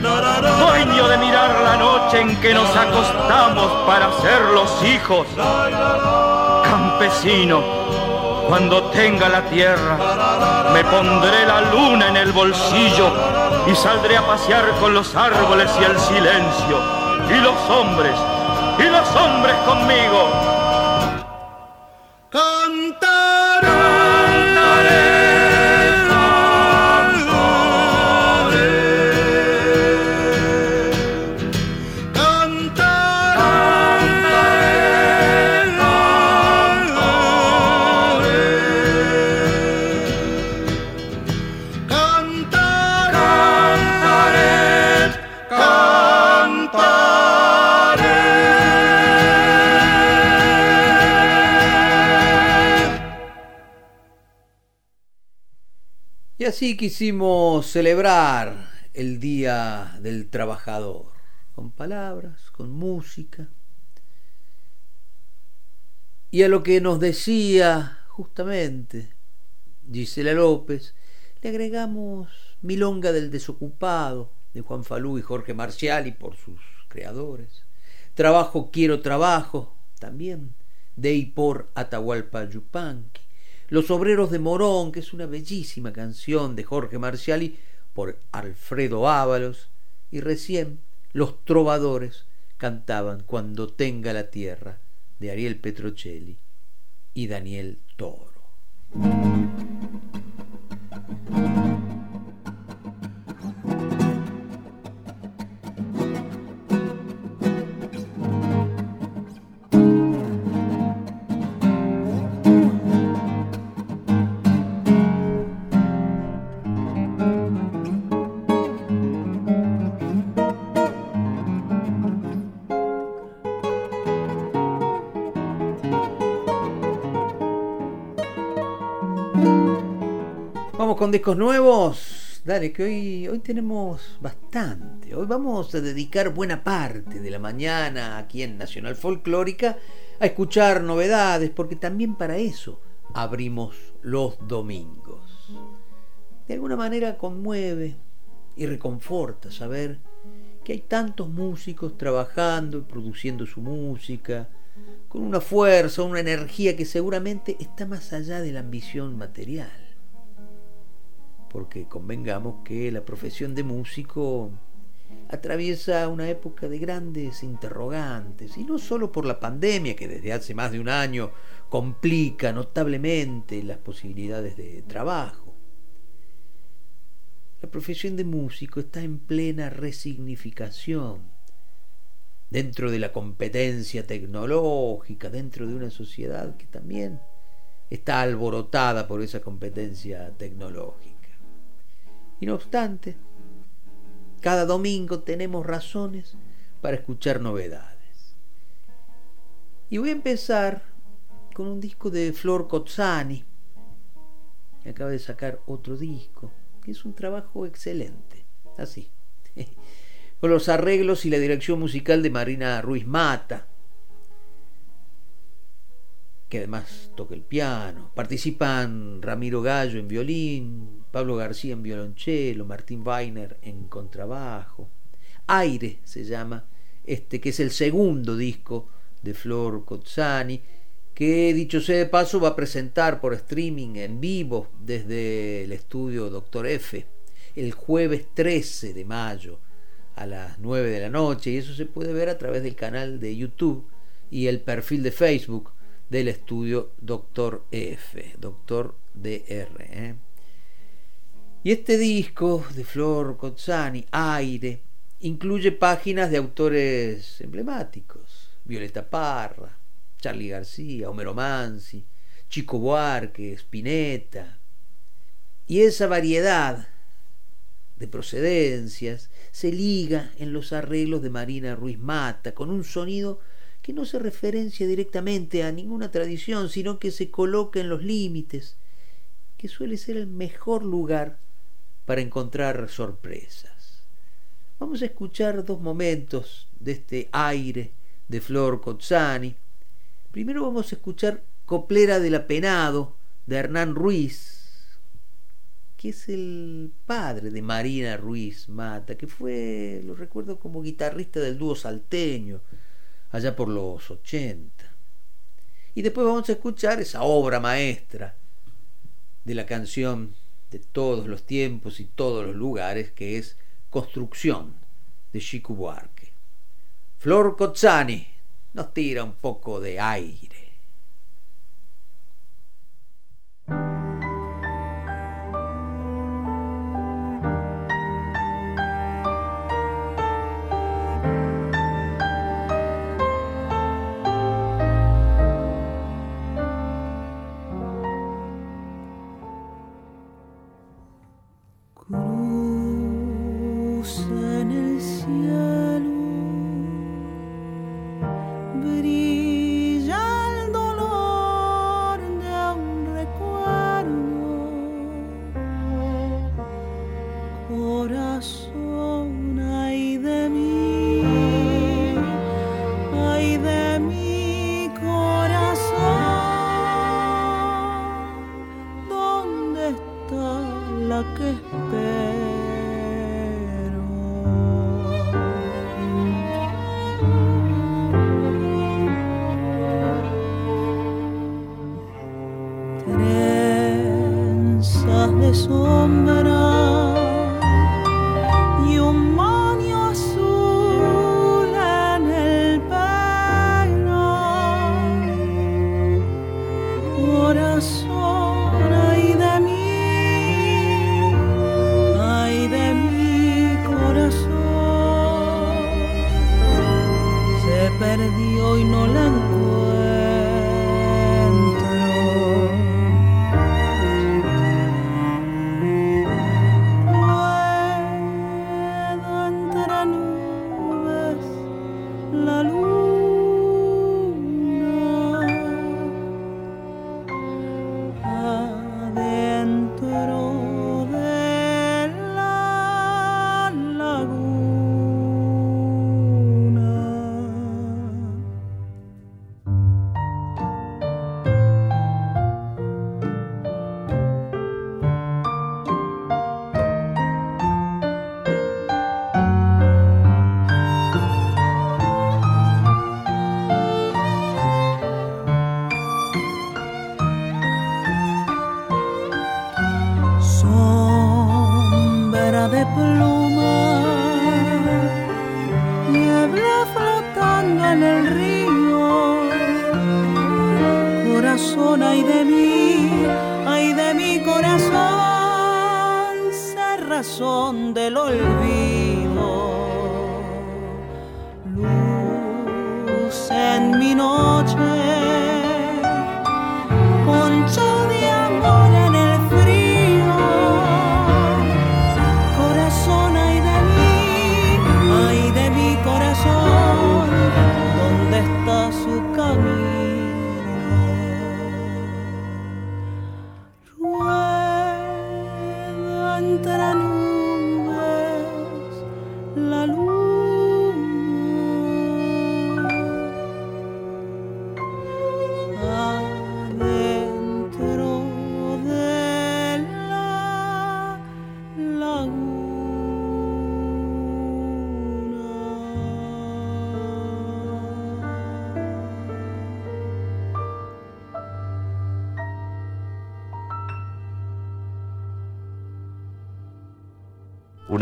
dueño de mirar la noche en que nos acostamos para ser los hijos, campesino, cuando tenga la tierra, me pondré la luna en el bolsillo y saldré a pasear con los árboles y el silencio, y los hombres, y los hombres conmigo. Así quisimos celebrar el Día del Trabajador, con palabras, con música. Y a lo que nos decía justamente Gisela López, le agregamos Milonga del Desocupado, de Juan Falú y Jorge Marcial y por sus creadores. Trabajo, quiero trabajo, también, de y por Atahualpa Yupanqui. Los Obreros de Morón, que es una bellísima canción de Jorge Marciali por Alfredo Ábalos, y recién Los Trovadores cantaban Cuando tenga la tierra de Ariel Petrocelli y Daniel Toro. Con discos nuevos. Dale, que hoy, hoy tenemos bastante. Hoy vamos a dedicar buena parte de la mañana aquí en Nacional Folclórica a escuchar novedades, porque también para eso abrimos los domingos. De alguna manera conmueve y reconforta saber que hay tantos músicos trabajando y produciendo su música, con una fuerza, una energía que seguramente está más allá de la ambición material porque convengamos que la profesión de músico atraviesa una época de grandes interrogantes, y no solo por la pandemia, que desde hace más de un año complica notablemente las posibilidades de trabajo. La profesión de músico está en plena resignificación dentro de la competencia tecnológica, dentro de una sociedad que también está alborotada por esa competencia tecnológica. Y no obstante, cada domingo tenemos razones para escuchar novedades. Y voy a empezar con un disco de Flor Cozzani, que acaba de sacar otro disco, que es un trabajo excelente, así, con los arreglos y la dirección musical de Marina Ruiz Mata, que además toca el piano. Participan Ramiro Gallo en violín, Pablo García en violonchelo, Martín Weiner en contrabajo. Aire se llama este, que es el segundo disco de Flor Cozzani, que dicho sea de paso va a presentar por streaming en vivo desde el estudio Doctor F el jueves 13 de mayo a las 9 de la noche y eso se puede ver a través del canal de YouTube y el perfil de Facebook del estudio Doctor F, Doctor DR. ¿eh? Y este disco de Flor Cozzani, Aire, incluye páginas de autores emblemáticos, Violeta Parra, Charlie García, Homero Mansi, Chico Buarque, Spinetta. Y esa variedad de procedencias se liga en los arreglos de Marina Ruiz Mata, con un sonido que no se referencia directamente a ninguna tradición, sino que se coloca en los límites, que suele ser el mejor lugar para encontrar sorpresas. Vamos a escuchar dos momentos de este aire de Flor Cozzani. Primero vamos a escuchar Coplera del Apenado de Hernán Ruiz, que es el padre de Marina Ruiz Mata, que fue, lo recuerdo como guitarrista del dúo salteño, allá por los 80. Y después vamos a escuchar esa obra maestra de la canción de todos los tiempos y todos los lugares, que es Construcción de Chico Buarque. Flor Cozzani nos tira un poco de aire.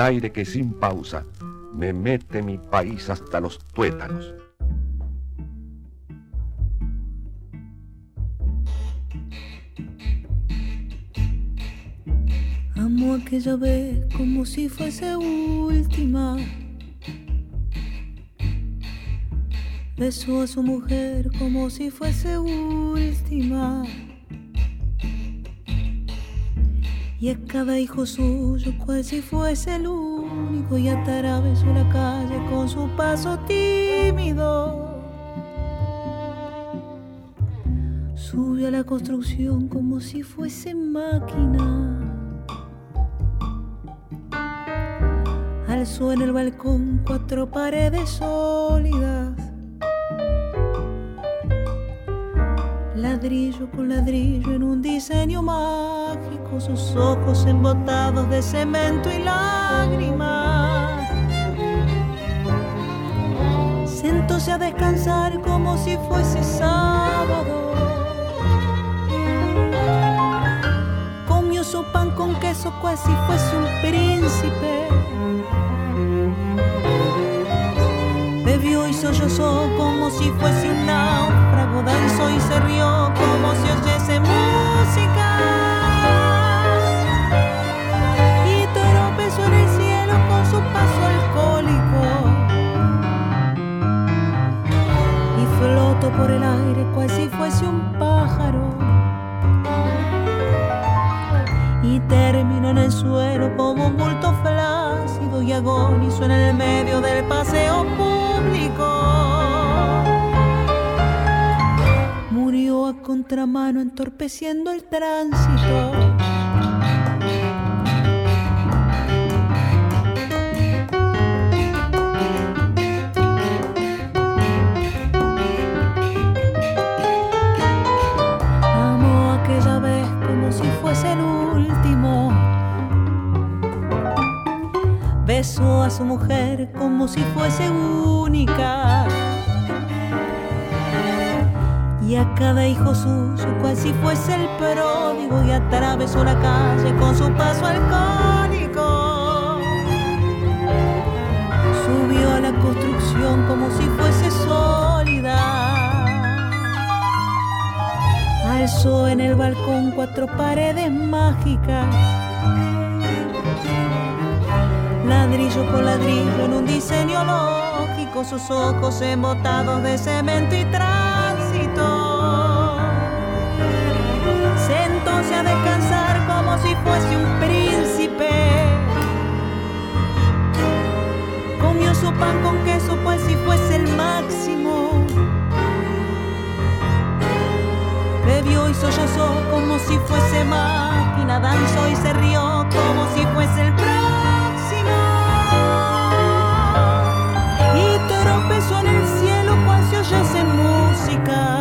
Aire que sin pausa me mete mi país hasta los tuétanos. Amo aquella vez como si fuese última. Besó a su mujer como si fuese última. y a cada hijo suyo, cual si fuese el único, y atravesó la calle con su paso tímido. Subió a la construcción como si fuese máquina. Alzó en el balcón cuatro paredes sólidas. Ladrillo con ladrillo en un diseño más mágico, sus ojos embotados de cemento y lágrimas. Sentóse a descansar como si fuese sábado. Comió su pan con queso cual fuese un príncipe. Bebió y sollozó como si fuese un náufrago, danzó y se rió como si oyese música. Su paso alcohólico. Y flotó por el aire cual si fuese un pájaro. Y terminó en el suelo como un bulto flácido y agonizó en el medio del paseo público. Murió a contramano entorpeciendo el tránsito. Besó a su mujer como si fuese única. Y a cada hijo suyo, cual si fuese el pródigo, y atravesó la calle con su paso alcohólico. Subió a la construcción como si fuese sólida. Alzó en el balcón cuatro paredes mágicas. Ladrillo por ladrillo en un diseño lógico, sus ojos embotados de cemento y tránsito. Sentóse a descansar como si fuese un príncipe. Comió su pan con queso cual si fuese el máximo. Bebió y sollozó como si fuese máquina, danzó y se rió como si fuese el próximo. En el cielo cual si oyese música.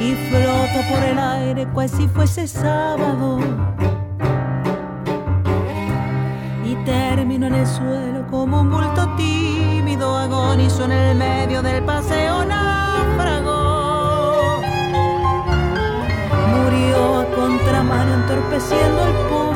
Y flotó por el aire cual si fuese sábado. Y terminó en el suelo como un bulto tímido, agonizó en el medio del paseo náufrago. Murió a contramano entorpeciendo el público.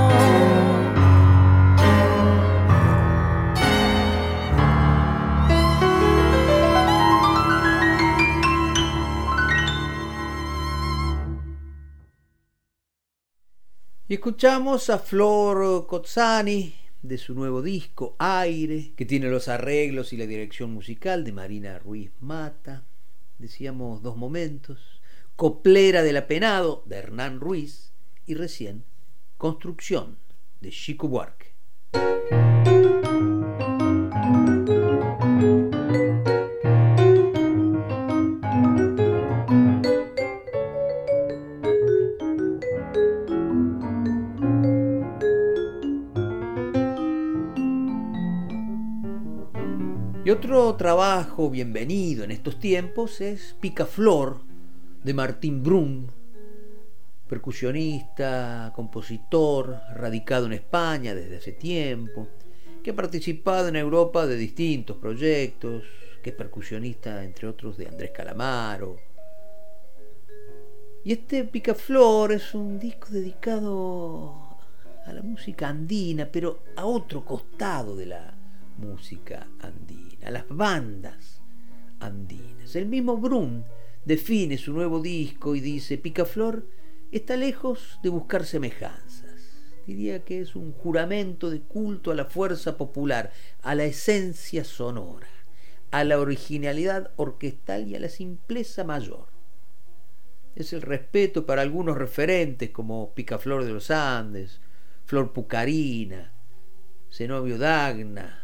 Y escuchamos a Flor Cozzani de su nuevo disco Aire, que tiene los arreglos y la dirección musical de Marina Ruiz Mata. Decíamos dos momentos. Coplera del Apenado de Hernán Ruiz y recién Construcción de Chico Buarque. Otro trabajo bienvenido en estos tiempos es Picaflor de Martín Brum, percusionista, compositor, radicado en España desde hace tiempo, que ha participado en Europa de distintos proyectos, que es percusionista entre otros de Andrés Calamaro. Y este Picaflor es un disco dedicado a la música andina, pero a otro costado de la música andina, las bandas andinas. El mismo Brum define su nuevo disco y dice, Picaflor está lejos de buscar semejanzas. Diría que es un juramento de culto a la fuerza popular, a la esencia sonora, a la originalidad orquestal y a la simpleza mayor. Es el respeto para algunos referentes como Picaflor de los Andes, Flor Pucarina, Zenobio Dagna,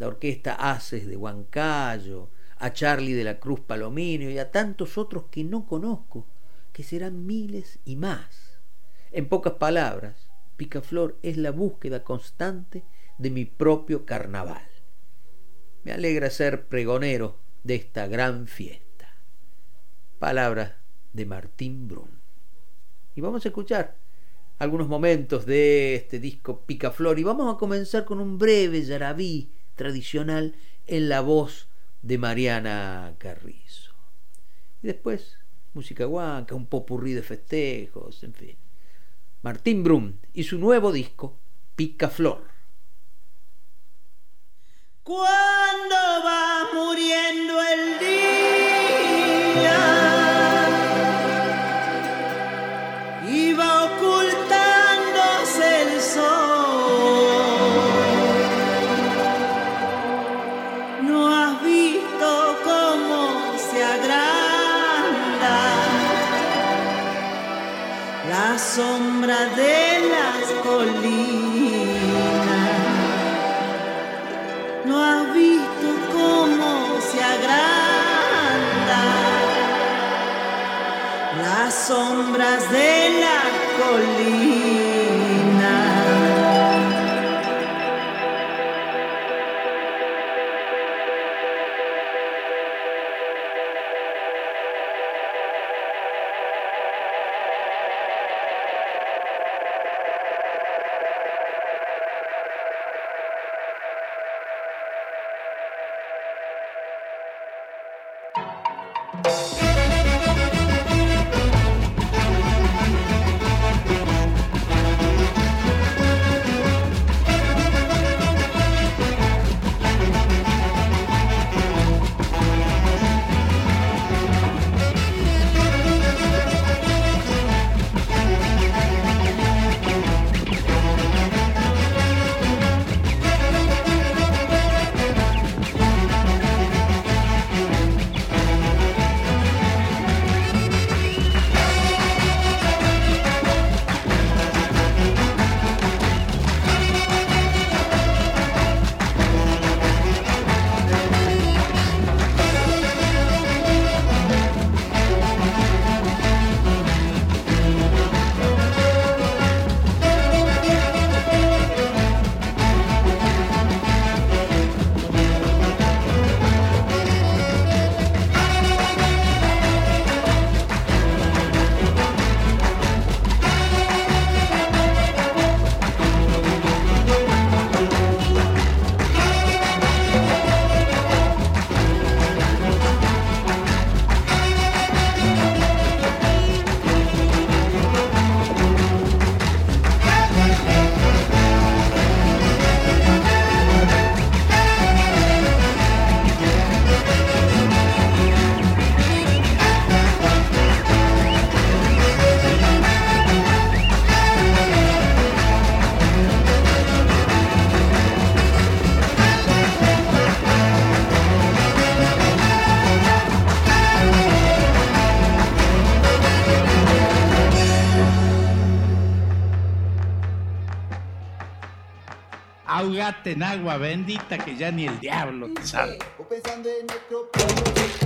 la orquesta Haces de Huancayo, a Charlie de la Cruz Palomino y a tantos otros que no conozco, que serán miles y más. En pocas palabras, Picaflor es la búsqueda constante de mi propio carnaval. Me alegra ser pregonero de esta gran fiesta. Palabras de Martín Brun. Y vamos a escuchar algunos momentos de este disco Picaflor y vamos a comenzar con un breve yarabí tradicional en la voz de Mariana Carrizo. Y después, música guanca, un popurrí de festejos, en fin. Martín Brum y su nuevo disco, Picaflor. Cuando va muriendo el día sombra de las colinas. No has visto cómo se agranda las sombras de ahogate en agua bendita que ya ni el diablo te. Negrito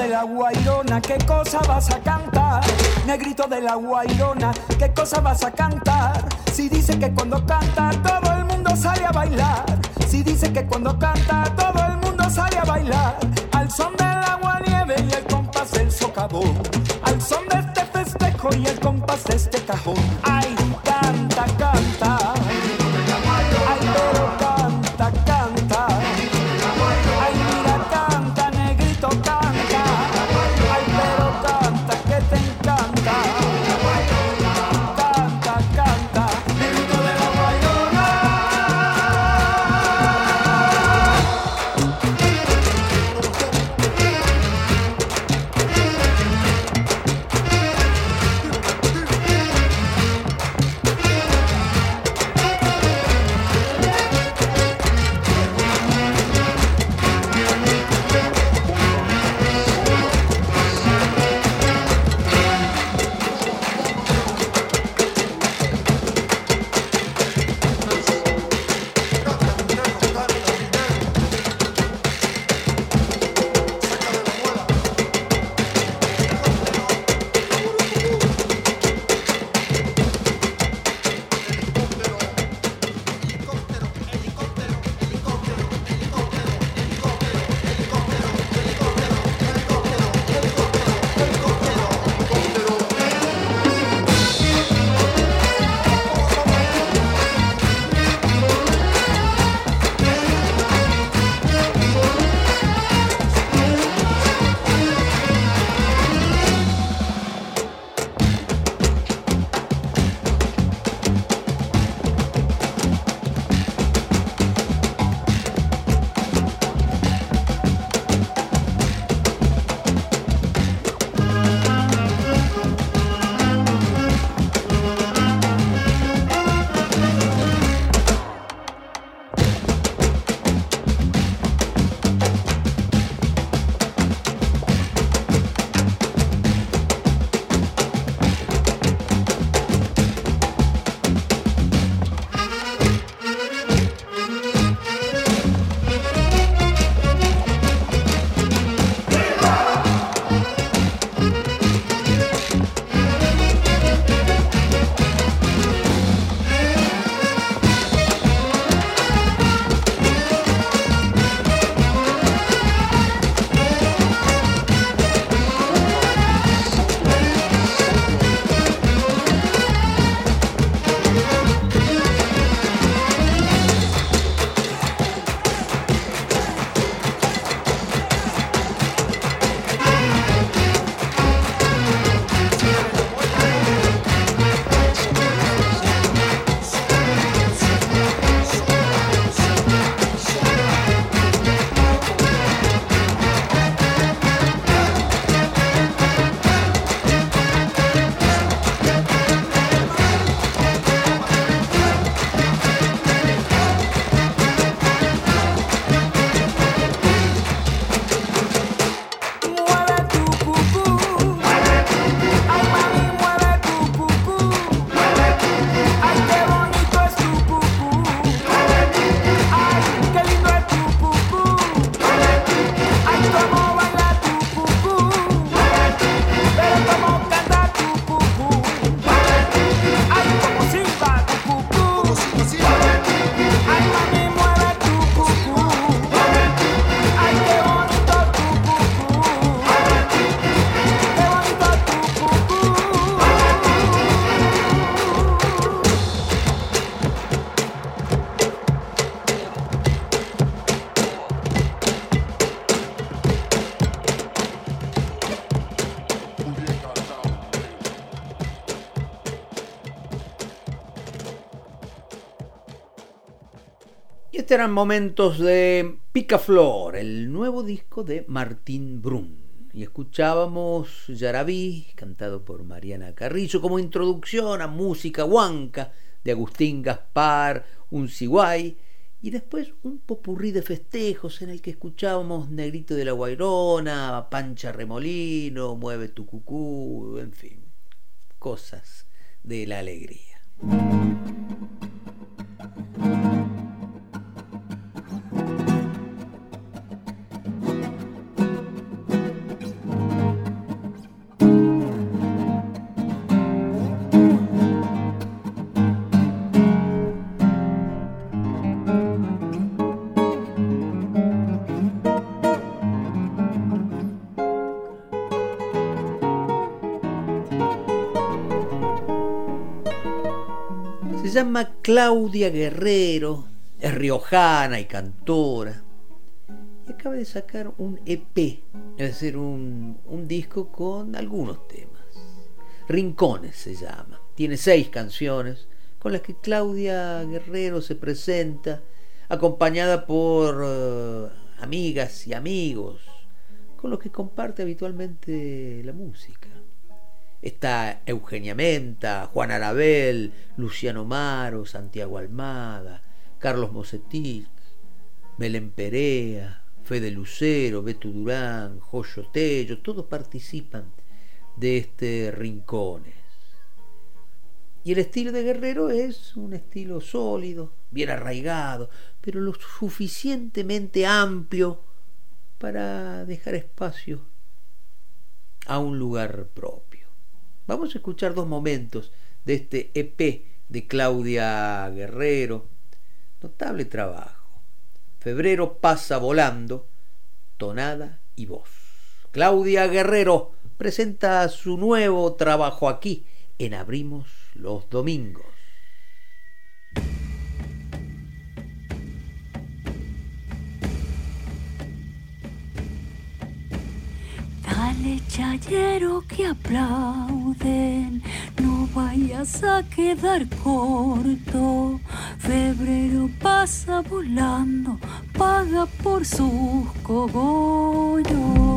de la guairona, ¿qué cosa vas a cantar? Negrito de la guairona, ¿qué cosa vas a cantar? Si dice que cuando canta todo el mundo sale a bailar. Si dice que cuando canta todo el mundo sale a bailar. Al son del agua nieve y el compás del socavón. Al son de este festejo y el compás de este cajón. Ay, Estos eran momentos de Picaflor, el nuevo disco de Martín Brun. Y escuchábamos Yarabí, cantado por Mariana Carrillo, como introducción a música huanca de Agustín Gaspar, un ciguay, y después un popurrí de festejos en el que escuchábamos Negrito de la Guairona, Pancha Remolino, Mueve tu cucú, en fin, cosas de la alegría. Claudia Guerrero, es riojana y cantora. Y acaba de sacar un EP, es decir, un, disco con algunos temas. Rincones se llama. Tiene seis canciones con las que Claudia Guerrero se presenta, acompañada por uh, amigas y amigos, con los que comparte habitualmente la música. Está Eugenia Menta, Juan Arabel, Luciano Maro, Santiago Almada, Carlos Mosetic, Belén Perea, Fede Lucero, Beto Durán, Joyo Tello, todos participan de este Rincones. Y el estilo de Guerrero es un estilo sólido, bien arraigado, pero lo suficientemente amplio para dejar espacio a un lugar propio. Vamos a escuchar dos momentos de este EP de Claudia Guerrero. Notable trabajo. Febrero pasa volando, tonada y voz. Claudia Guerrero presenta su nuevo trabajo aquí en Abrimos los Domingos. Dale chayero que no vayas a quedar corto. Febrero pasa volando, paga por sus cogollos.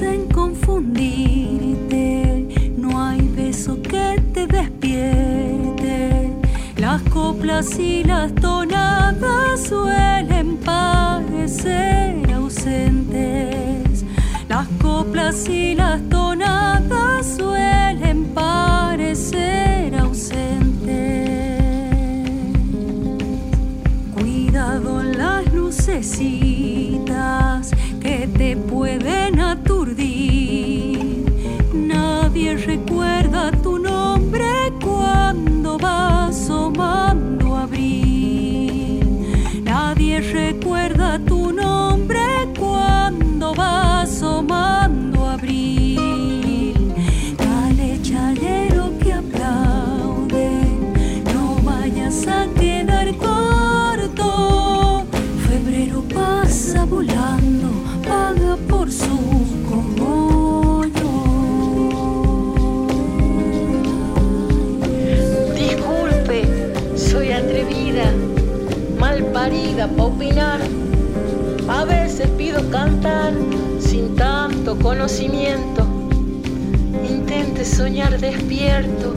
En confundirte, no hay beso que te despierte. Las coplas y las tonadas suelen Y las tonadas suelen parecer ausentes. Cuidado en las lucecitas que te pueden opinar. A veces pido cantar sin tanto conocimiento. Intente soñar despierto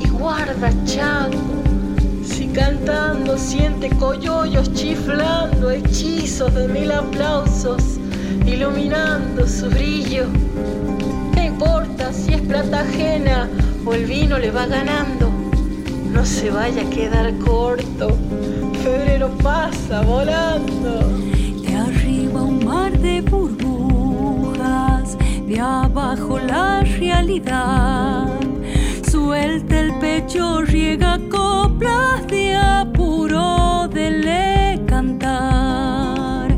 y guarda chango. Si cantando siente coyollos chiflando hechizos de mil aplausos, iluminando su brillo. ¿Qué importa si es plata ajena o el vino le va ganando? No se vaya a quedar corto. Febrero pasa volando. De arriba un mar de burbujas, de abajo la realidad. Suelta el pecho, riega coplas de apuro de le cantar.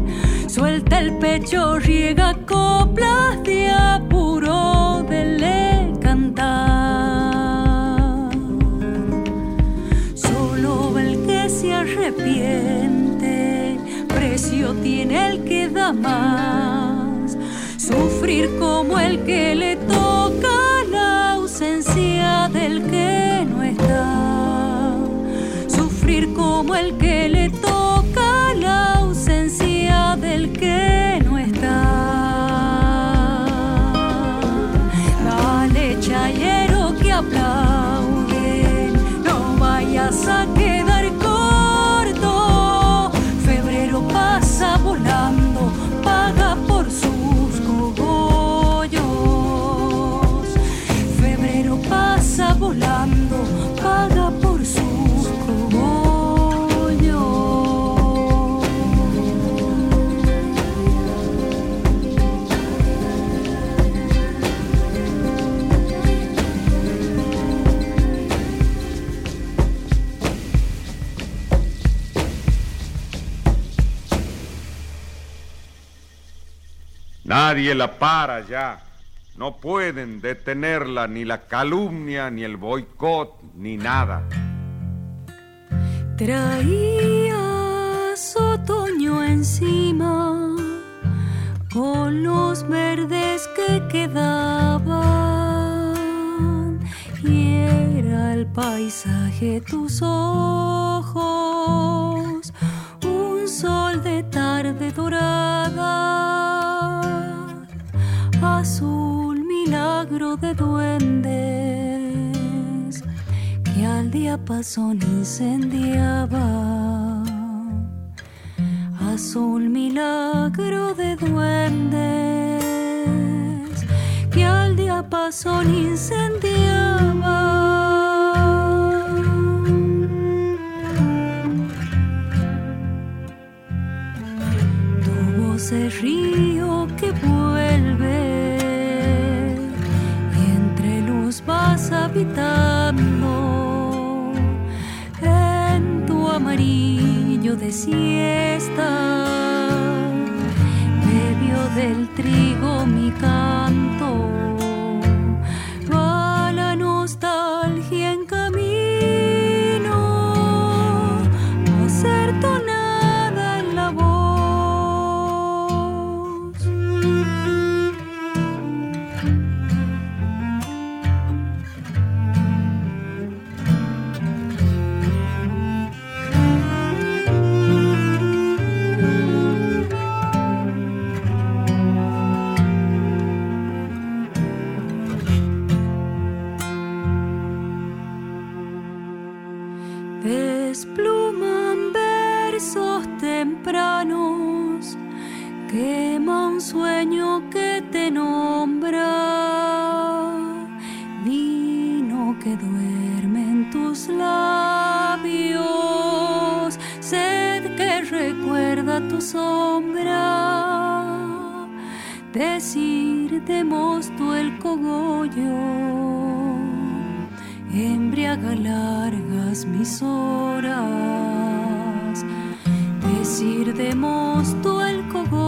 Suelta el pecho, riega coplas de tiene el que da más. Sufrir como el que le Nadie la para ya. No pueden detenerla ni la calumnia, ni el boicot, ni nada. Traías otoño encima con los verdes que quedaban y era el paisaje tus ojos, de duendes que al diapasón incendiaba azul milagro de duendes que al diapasón incendiaba. Tu voz habitando en tu amarillo de siesta. Bebió del trigo mi canto largas mis horas. Decir de mosto el cogollo,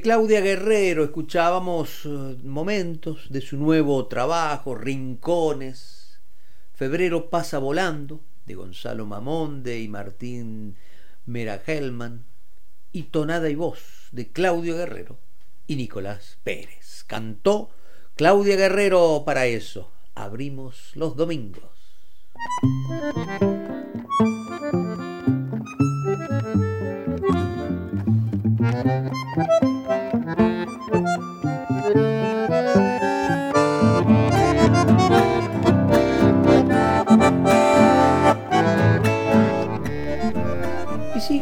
Claudia Guerrero escuchábamos eh, momentos de su nuevo trabajo, Rincones. Febrero pasa volando, de Gonzalo Mamonde y Martín Meragelman. Y Tonada y Voz, de Claudio Guerrero y Nicolás Pérez. Cantó Claudia Guerrero para eso. Abrimos los domingos.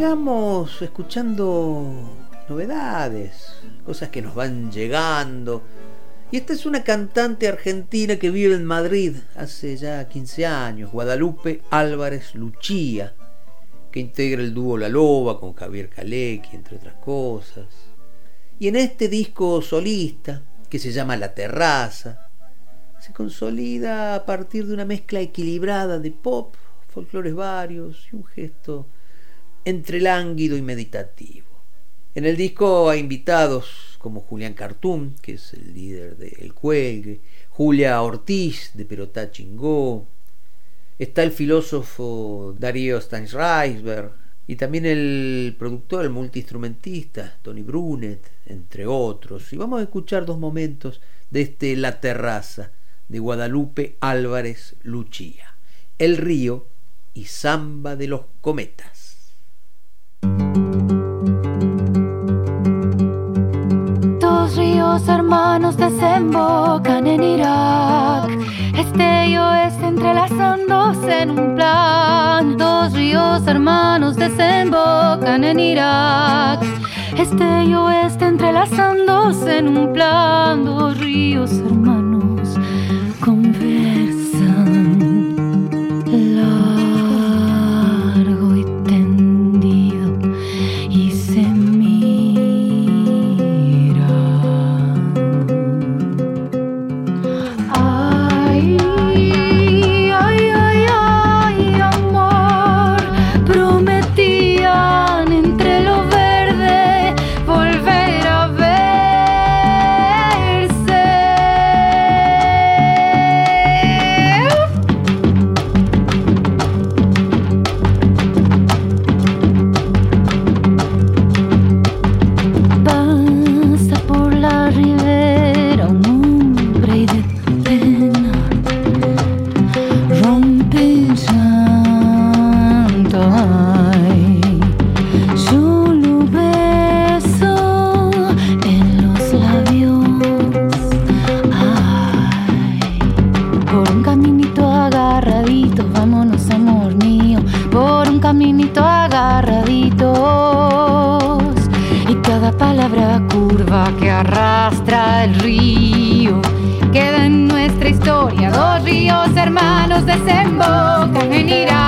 Sigamos escuchando novedades, cosas que nos van llegando. Y esta es una cantante argentina que vive en Madrid hace ya 15 años, Guadalupe Álvarez Luchía, que integra el dúo La Loba con Javier Calecki, entre otras cosas. Y en este disco solista, que se llama La Terraza, se consolida a partir de una mezcla equilibrada de pop, folclores varios y un gesto entre lánguido y meditativo. En el disco hay invitados como Julián Cartum, que es el líder de El Cuelgue, Julia Ortiz de Perotá Chingó, Está el filósofo Darío Steinreisberg y también el productor, el multiinstrumentista Tony Brunet, entre otros. Y vamos a escuchar dos momentos de este La Terraza de Guadalupe Álvarez Luchía. El río y samba de los cometas. Hermanos desembocan en Irak, este y oeste entrelazándose en un plan. Dos ríos hermanos desembocan en Irak, este y oeste entrelazándose en un plan. Dos ríos hermanos hermanos desembocan en Irak,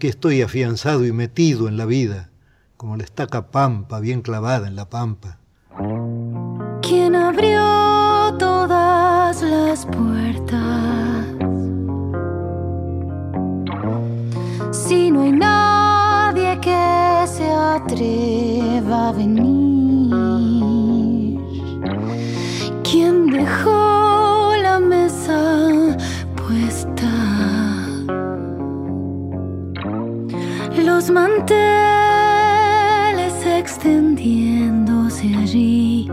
Aquí estoy afianzado y metido en la vida, como la estaca pampa bien clavada en la pampa. ¿Quién abrió todas las puertas? Si no hay nadie que se atreva a venir, Los manteles extendiéndose allí,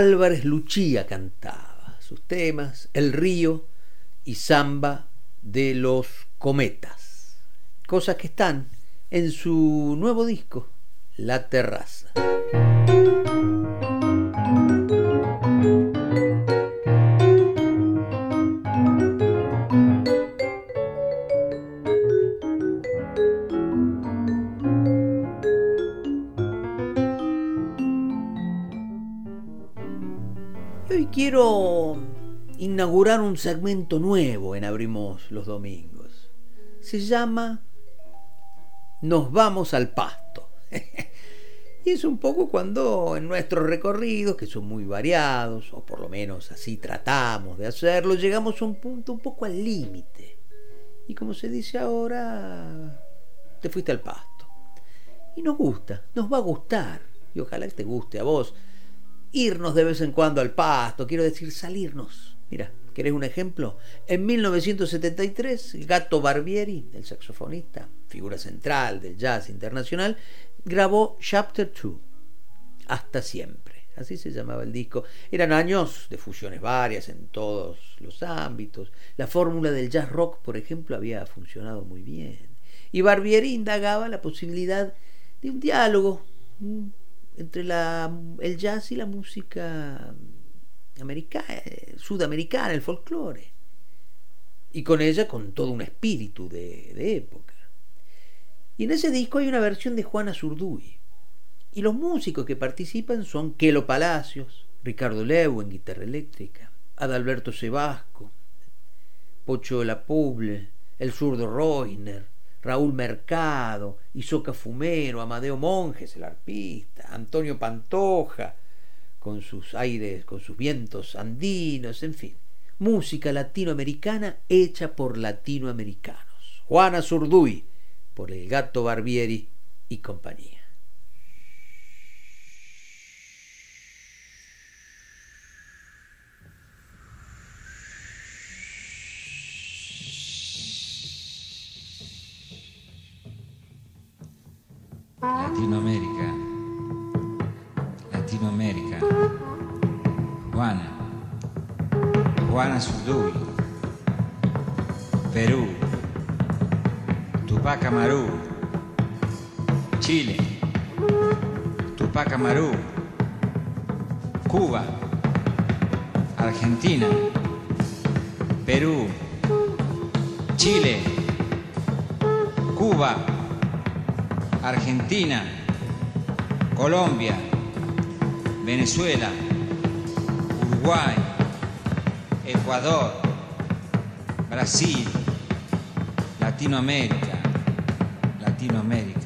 Álvarez Luchía cantaba sus temas, El río y Samba de los Cometas, cosas que están en su nuevo disco, La Terraza. Quiero inaugurar un segmento nuevo en Abrimos los Domingos. Se llama Nos vamos al pasto. y es un poco cuando en nuestros recorridos, que son muy variados, o por lo menos así tratamos de hacerlo, llegamos a un punto un poco al límite. Y como se dice ahora, te fuiste al pasto. Y nos gusta, nos va a gustar. Y ojalá te guste a vos irnos de vez en cuando al pasto, quiero decir salirnos. Mira, ¿querés un ejemplo? En 1973, Gato Barbieri, el saxofonista, figura central del jazz internacional, grabó Chapter 2, Hasta siempre. Así se llamaba el disco. Eran años de fusiones varias en todos los ámbitos. La fórmula del jazz rock, por ejemplo, había funcionado muy bien. Y Barbieri indagaba la posibilidad de un diálogo, entre la, el jazz y la música americana, sudamericana, el folclore. Y con ella con todo un espíritu de, de época. Y en ese disco hay una versión de Juana Zurduy. Y los músicos que participan son Kelo Palacios, Ricardo Levo en guitarra eléctrica, Adalberto Sebasco, Pocho Lapuble, el zurdo Reiner, Raúl Mercado, Isoca Fumero, Amadeo Monjes, el arpista, Antonio Pantoja, con sus aires, con sus vientos andinos, en fin. Música latinoamericana hecha por latinoamericanos. Juana Zurduy, por el gato Barbieri y compañía. Latinoamérica, Latinoamérica, Juana, Juana Zurduy, Perú, Tupac Amaru, Chile, Tupac Amaru, Cuba, Argentina, Perú, Chile, Cuba, Argentina, Colombia, Venezuela, Uruguay, Ecuador, Brasil, Latinoamérica, Latinoamérica.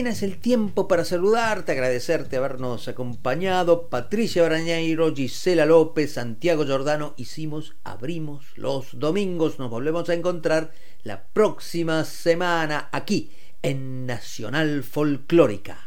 Apenas el tiempo para saludarte, agradecerte habernos acompañado. Patricia Brañeiro, Gisela López, Santiago Giordano. Hicimos, abrimos los domingos. Nos volvemos a encontrar la próxima semana aquí en Nacional Folclórica.